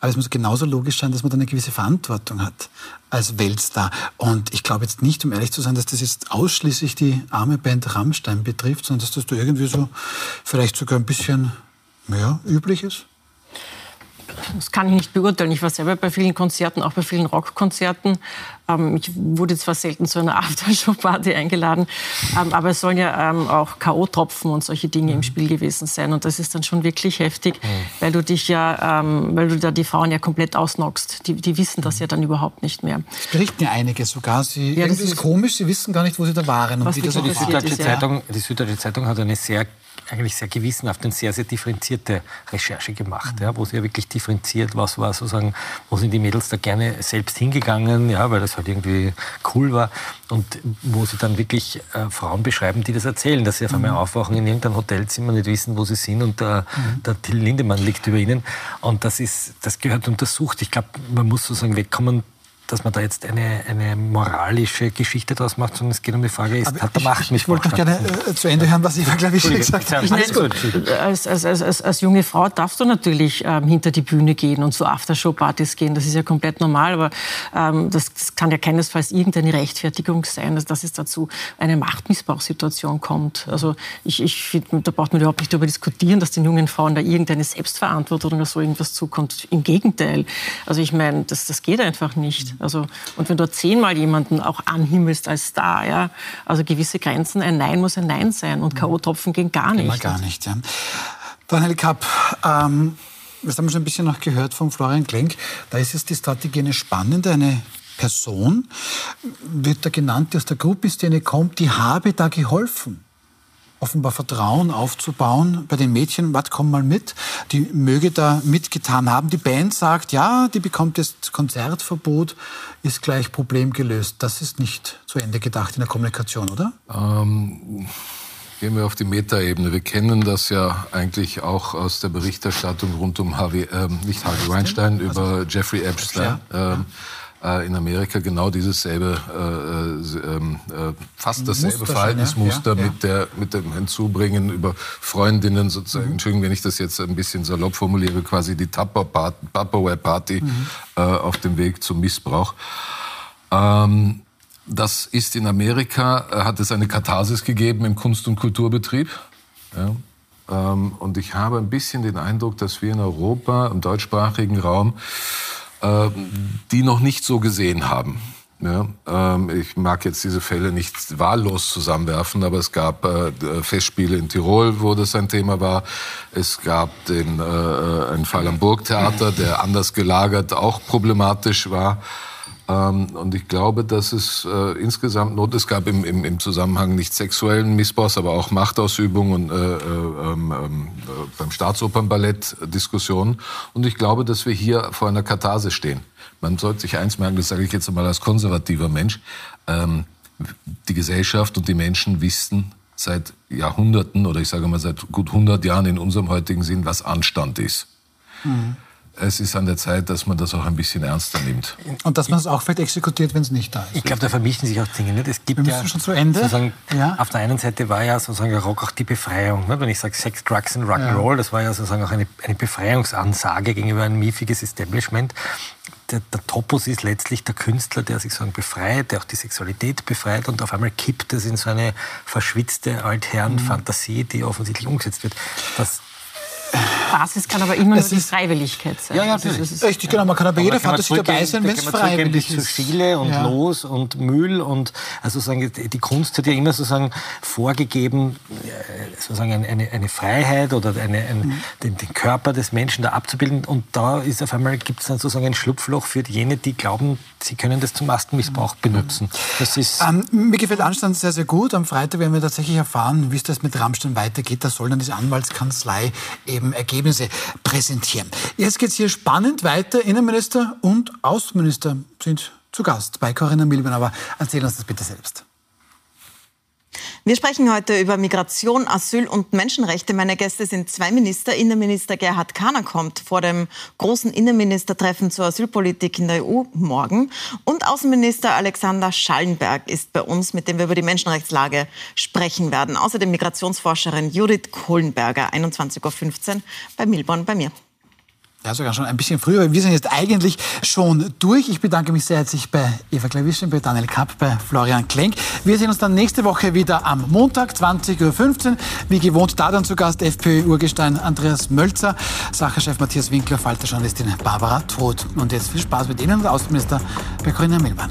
Aber es muss genauso logisch sein, dass man da eine gewisse Verantwortung hat als Weltstar. Und ich glaube jetzt nicht, um ehrlich zu sein, dass das jetzt ausschließlich die arme Band Rammstein betrifft, sondern dass das da irgendwie so vielleicht sogar ein bisschen mehr üblich ist. Das kann ich nicht beurteilen. Ich war selber bei vielen Konzerten, auch bei vielen Rockkonzerten. Ähm, ich wurde zwar selten zu einer Aftershow-Party eingeladen, ähm, aber es sollen ja ähm, auch K.O.-Tropfen und solche Dinge im mhm. Spiel gewesen sein. Und das ist dann schon wirklich heftig, mhm. weil du dich ja, weil du da die Frauen ja komplett ausnockst. Die, die wissen das ja dann überhaupt nicht mehr. Es berichten ja einige sogar. Sie, ja, das ist komisch, sie wissen gar nicht, wo sie da waren. Und wie das die, Süddeutsche Zeitung, die Süddeutsche Zeitung hat eine sehr eigentlich sehr gewissenhaft und sehr, sehr differenzierte Recherche gemacht, ja, wo sie ja wirklich differenziert, was war sozusagen, wo sind die Mädels da gerne selbst hingegangen, ja, weil das halt irgendwie cool war und wo sie dann wirklich äh, Frauen beschreiben, die das erzählen, dass sie auf einmal mhm. aufwachen in irgendeinem Hotelzimmer, nicht wissen, wo sie sind und der, mhm. der Till Lindemann liegt über ihnen und das ist, das gehört untersucht. Ich glaube, man muss sozusagen wegkommen dass man da jetzt eine, eine moralische Geschichte daraus macht, sondern es geht um die Frage, ist, hat der Macht Ich wollte noch gerne äh, zu Ende hören, was Eva Klavisch gesagt hat. Als, als, als, als, junge Frau darfst du natürlich ähm, hinter die Bühne gehen und zu Aftershow-Partys gehen. Das ist ja komplett normal, aber ähm, das, das, kann ja keinesfalls irgendeine Rechtfertigung sein, dass, dass es dazu eine Machtmissbrauchssituation kommt. Also ich, ich find, da braucht man überhaupt nicht darüber diskutieren, dass den jungen Frauen da irgendeine Selbstverantwortung oder so irgendwas zukommt. Im Gegenteil. Also ich meine, das, das geht einfach nicht. Also, und wenn du zehnmal jemanden auch anhimmelst als Star, ja, also gewisse Grenzen, ein Nein muss ein Nein sein und K.O.-Tropfen gehen gar nicht. Mal gar nicht, ja. Daniel Kapp, ähm, das haben wir schon ein bisschen noch gehört von Florian Klenk. Da ist jetzt die Strategie eine spannende, eine Person, wird da genannt, die aus der Gruppenszene kommt, die habe da geholfen. Offenbar Vertrauen aufzubauen bei den Mädchen. Was, komm mal mit. Die möge da mitgetan haben. Die Band sagt, ja, die bekommt jetzt Konzertverbot, ist gleich Problem gelöst. Das ist nicht zu Ende gedacht in der Kommunikation, oder? Ähm Gehen wir auf die Metaebene. Wir kennen das ja eigentlich auch aus der Berichterstattung rund um Harvey, äh, nicht Harvey Weinstein, über Jeffrey Epstein. Ähm, äh, in Amerika genau dieses selbe, äh, äh, ähm, äh fast dasselbe Muster Verhaltensmuster schon, ja? mit, der, mit dem Hinzubringen über Freundinnen sozusagen, mhm. Entschuldigung, wenn ich das jetzt ein bisschen salopp formuliere, quasi die Tupperware-Party mhm. Äh, auf dem Weg zum Missbrauch. Ähm, das ist in Amerika, äh, hat es eine Katharsis gegeben im Kunst- und Kulturbetrieb. Ja. Ähm, und ich habe ein bisschen den Eindruck, dass wir in Europa, im deutschsprachigen Raum, äh, die noch nicht so gesehen haben. Ja, ähm, ich mag jetzt diese Fälle nicht wahllos zusammenwerfen, aber es gab äh, Festspiele in Tirol, wo das ein Thema war. Es gab den, äh, einen Fall am Burgtheater, der anders gelagert auch problematisch war. Ähm, und ich glaube, dass es äh, insgesamt Not, es gab im, im, im Zusammenhang nicht sexuellen Missbrauchs, aber auch Machtausübung und äh, äh, ähm, ähm, äh, beim Staatsopernballett Diskussionen. Und ich glaube, dass wir hier vor einer Katharse stehen. Man sollte sich eins merken, das sage ich jetzt einmal als konservativer Mensch, ähm, die Gesellschaft und die Menschen wissen seit Jahrhunderten oder ich sage mal seit gut 100 Jahren in unserem heutigen Sinn, was Anstand ist. Mhm es ist an der Zeit, dass man das auch ein bisschen ernster nimmt. Und dass man es auch vielleicht exekutiert, wenn es nicht da ist. Ich glaube, da vermischen sich auch Dinge. Nicht? Es gibt Wir ja, schon zu Ende. Ja. Auf der einen Seite war ja sozusagen Rock auch die Befreiung. Nicht? Wenn ich sage Sex, Drugs and Rock'n'Roll, ja. das war ja sozusagen auch eine, eine Befreiungsansage gegenüber ein miefiges Establishment. Der, der, Topos ist letztlich der Künstler, der sich sozusagen befreit, der auch die Sexualität befreit und auf einmal kippt es in so eine verschwitzte Altherren-Fantasie, die offensichtlich umgesetzt wird. Das Basis kann aber immer es nur die Freiwilligkeit sein. Ja, ja, das ist richtig, genau. Man kann aber bei jeder Fantasie dabei sein, wenn es freiwillig ist. zu viele und ja. los und Müll und also sagen, die Kunst hat ja immer sozusagen vorgegeben, äh, sozusagen eine, eine Freiheit oder eine, ein, mhm. den, den, Körper des Menschen da abzubilden und da ist auf einmal gibt es dann sozusagen ein Schlupfloch für jene, die glauben, sie können das zum Maskenmissbrauch mhm. benutzen. Das ist ähm, mir gefällt Anstand sehr, sehr gut. Am Freitag werden wir tatsächlich erfahren, wie es das mit Rammstein weitergeht. Da soll dann die Anwaltskanzlei eben Ergebnisse präsentieren. Jetzt geht es hier spannend weiter. Innenminister und Außenminister sind zu Gast bei Corinna Milben. Aber erzähl uns das bitte selbst. Wir sprechen heute über Migration, Asyl und Menschenrechte. Meine Gäste sind zwei Minister. Innenminister Gerhard Kahner kommt vor dem großen Innenministertreffen zur Asylpolitik in der EU morgen. Und Außenminister Alexander Schallenberg ist bei uns, mit dem wir über die Menschenrechtslage sprechen werden. Außerdem Migrationsforscherin Judith Kohlenberger, 21.15 Uhr bei Milborn bei mir. Ja, sogar schon ein bisschen früher, weil wir sind jetzt eigentlich schon durch. Ich bedanke mich sehr herzlich bei Eva Klawischin, bei Daniel Kapp, bei Florian Klenk. Wir sehen uns dann nächste Woche wieder am Montag, 20.15 Uhr. Wie gewohnt, da dann zu Gast FPÖ-Urgestein Andreas Mölzer, Sacherchef Matthias Winkler, Falterjournalistin Barbara Todt. Und jetzt viel Spaß mit Ihnen und Außenminister Corinna Milban.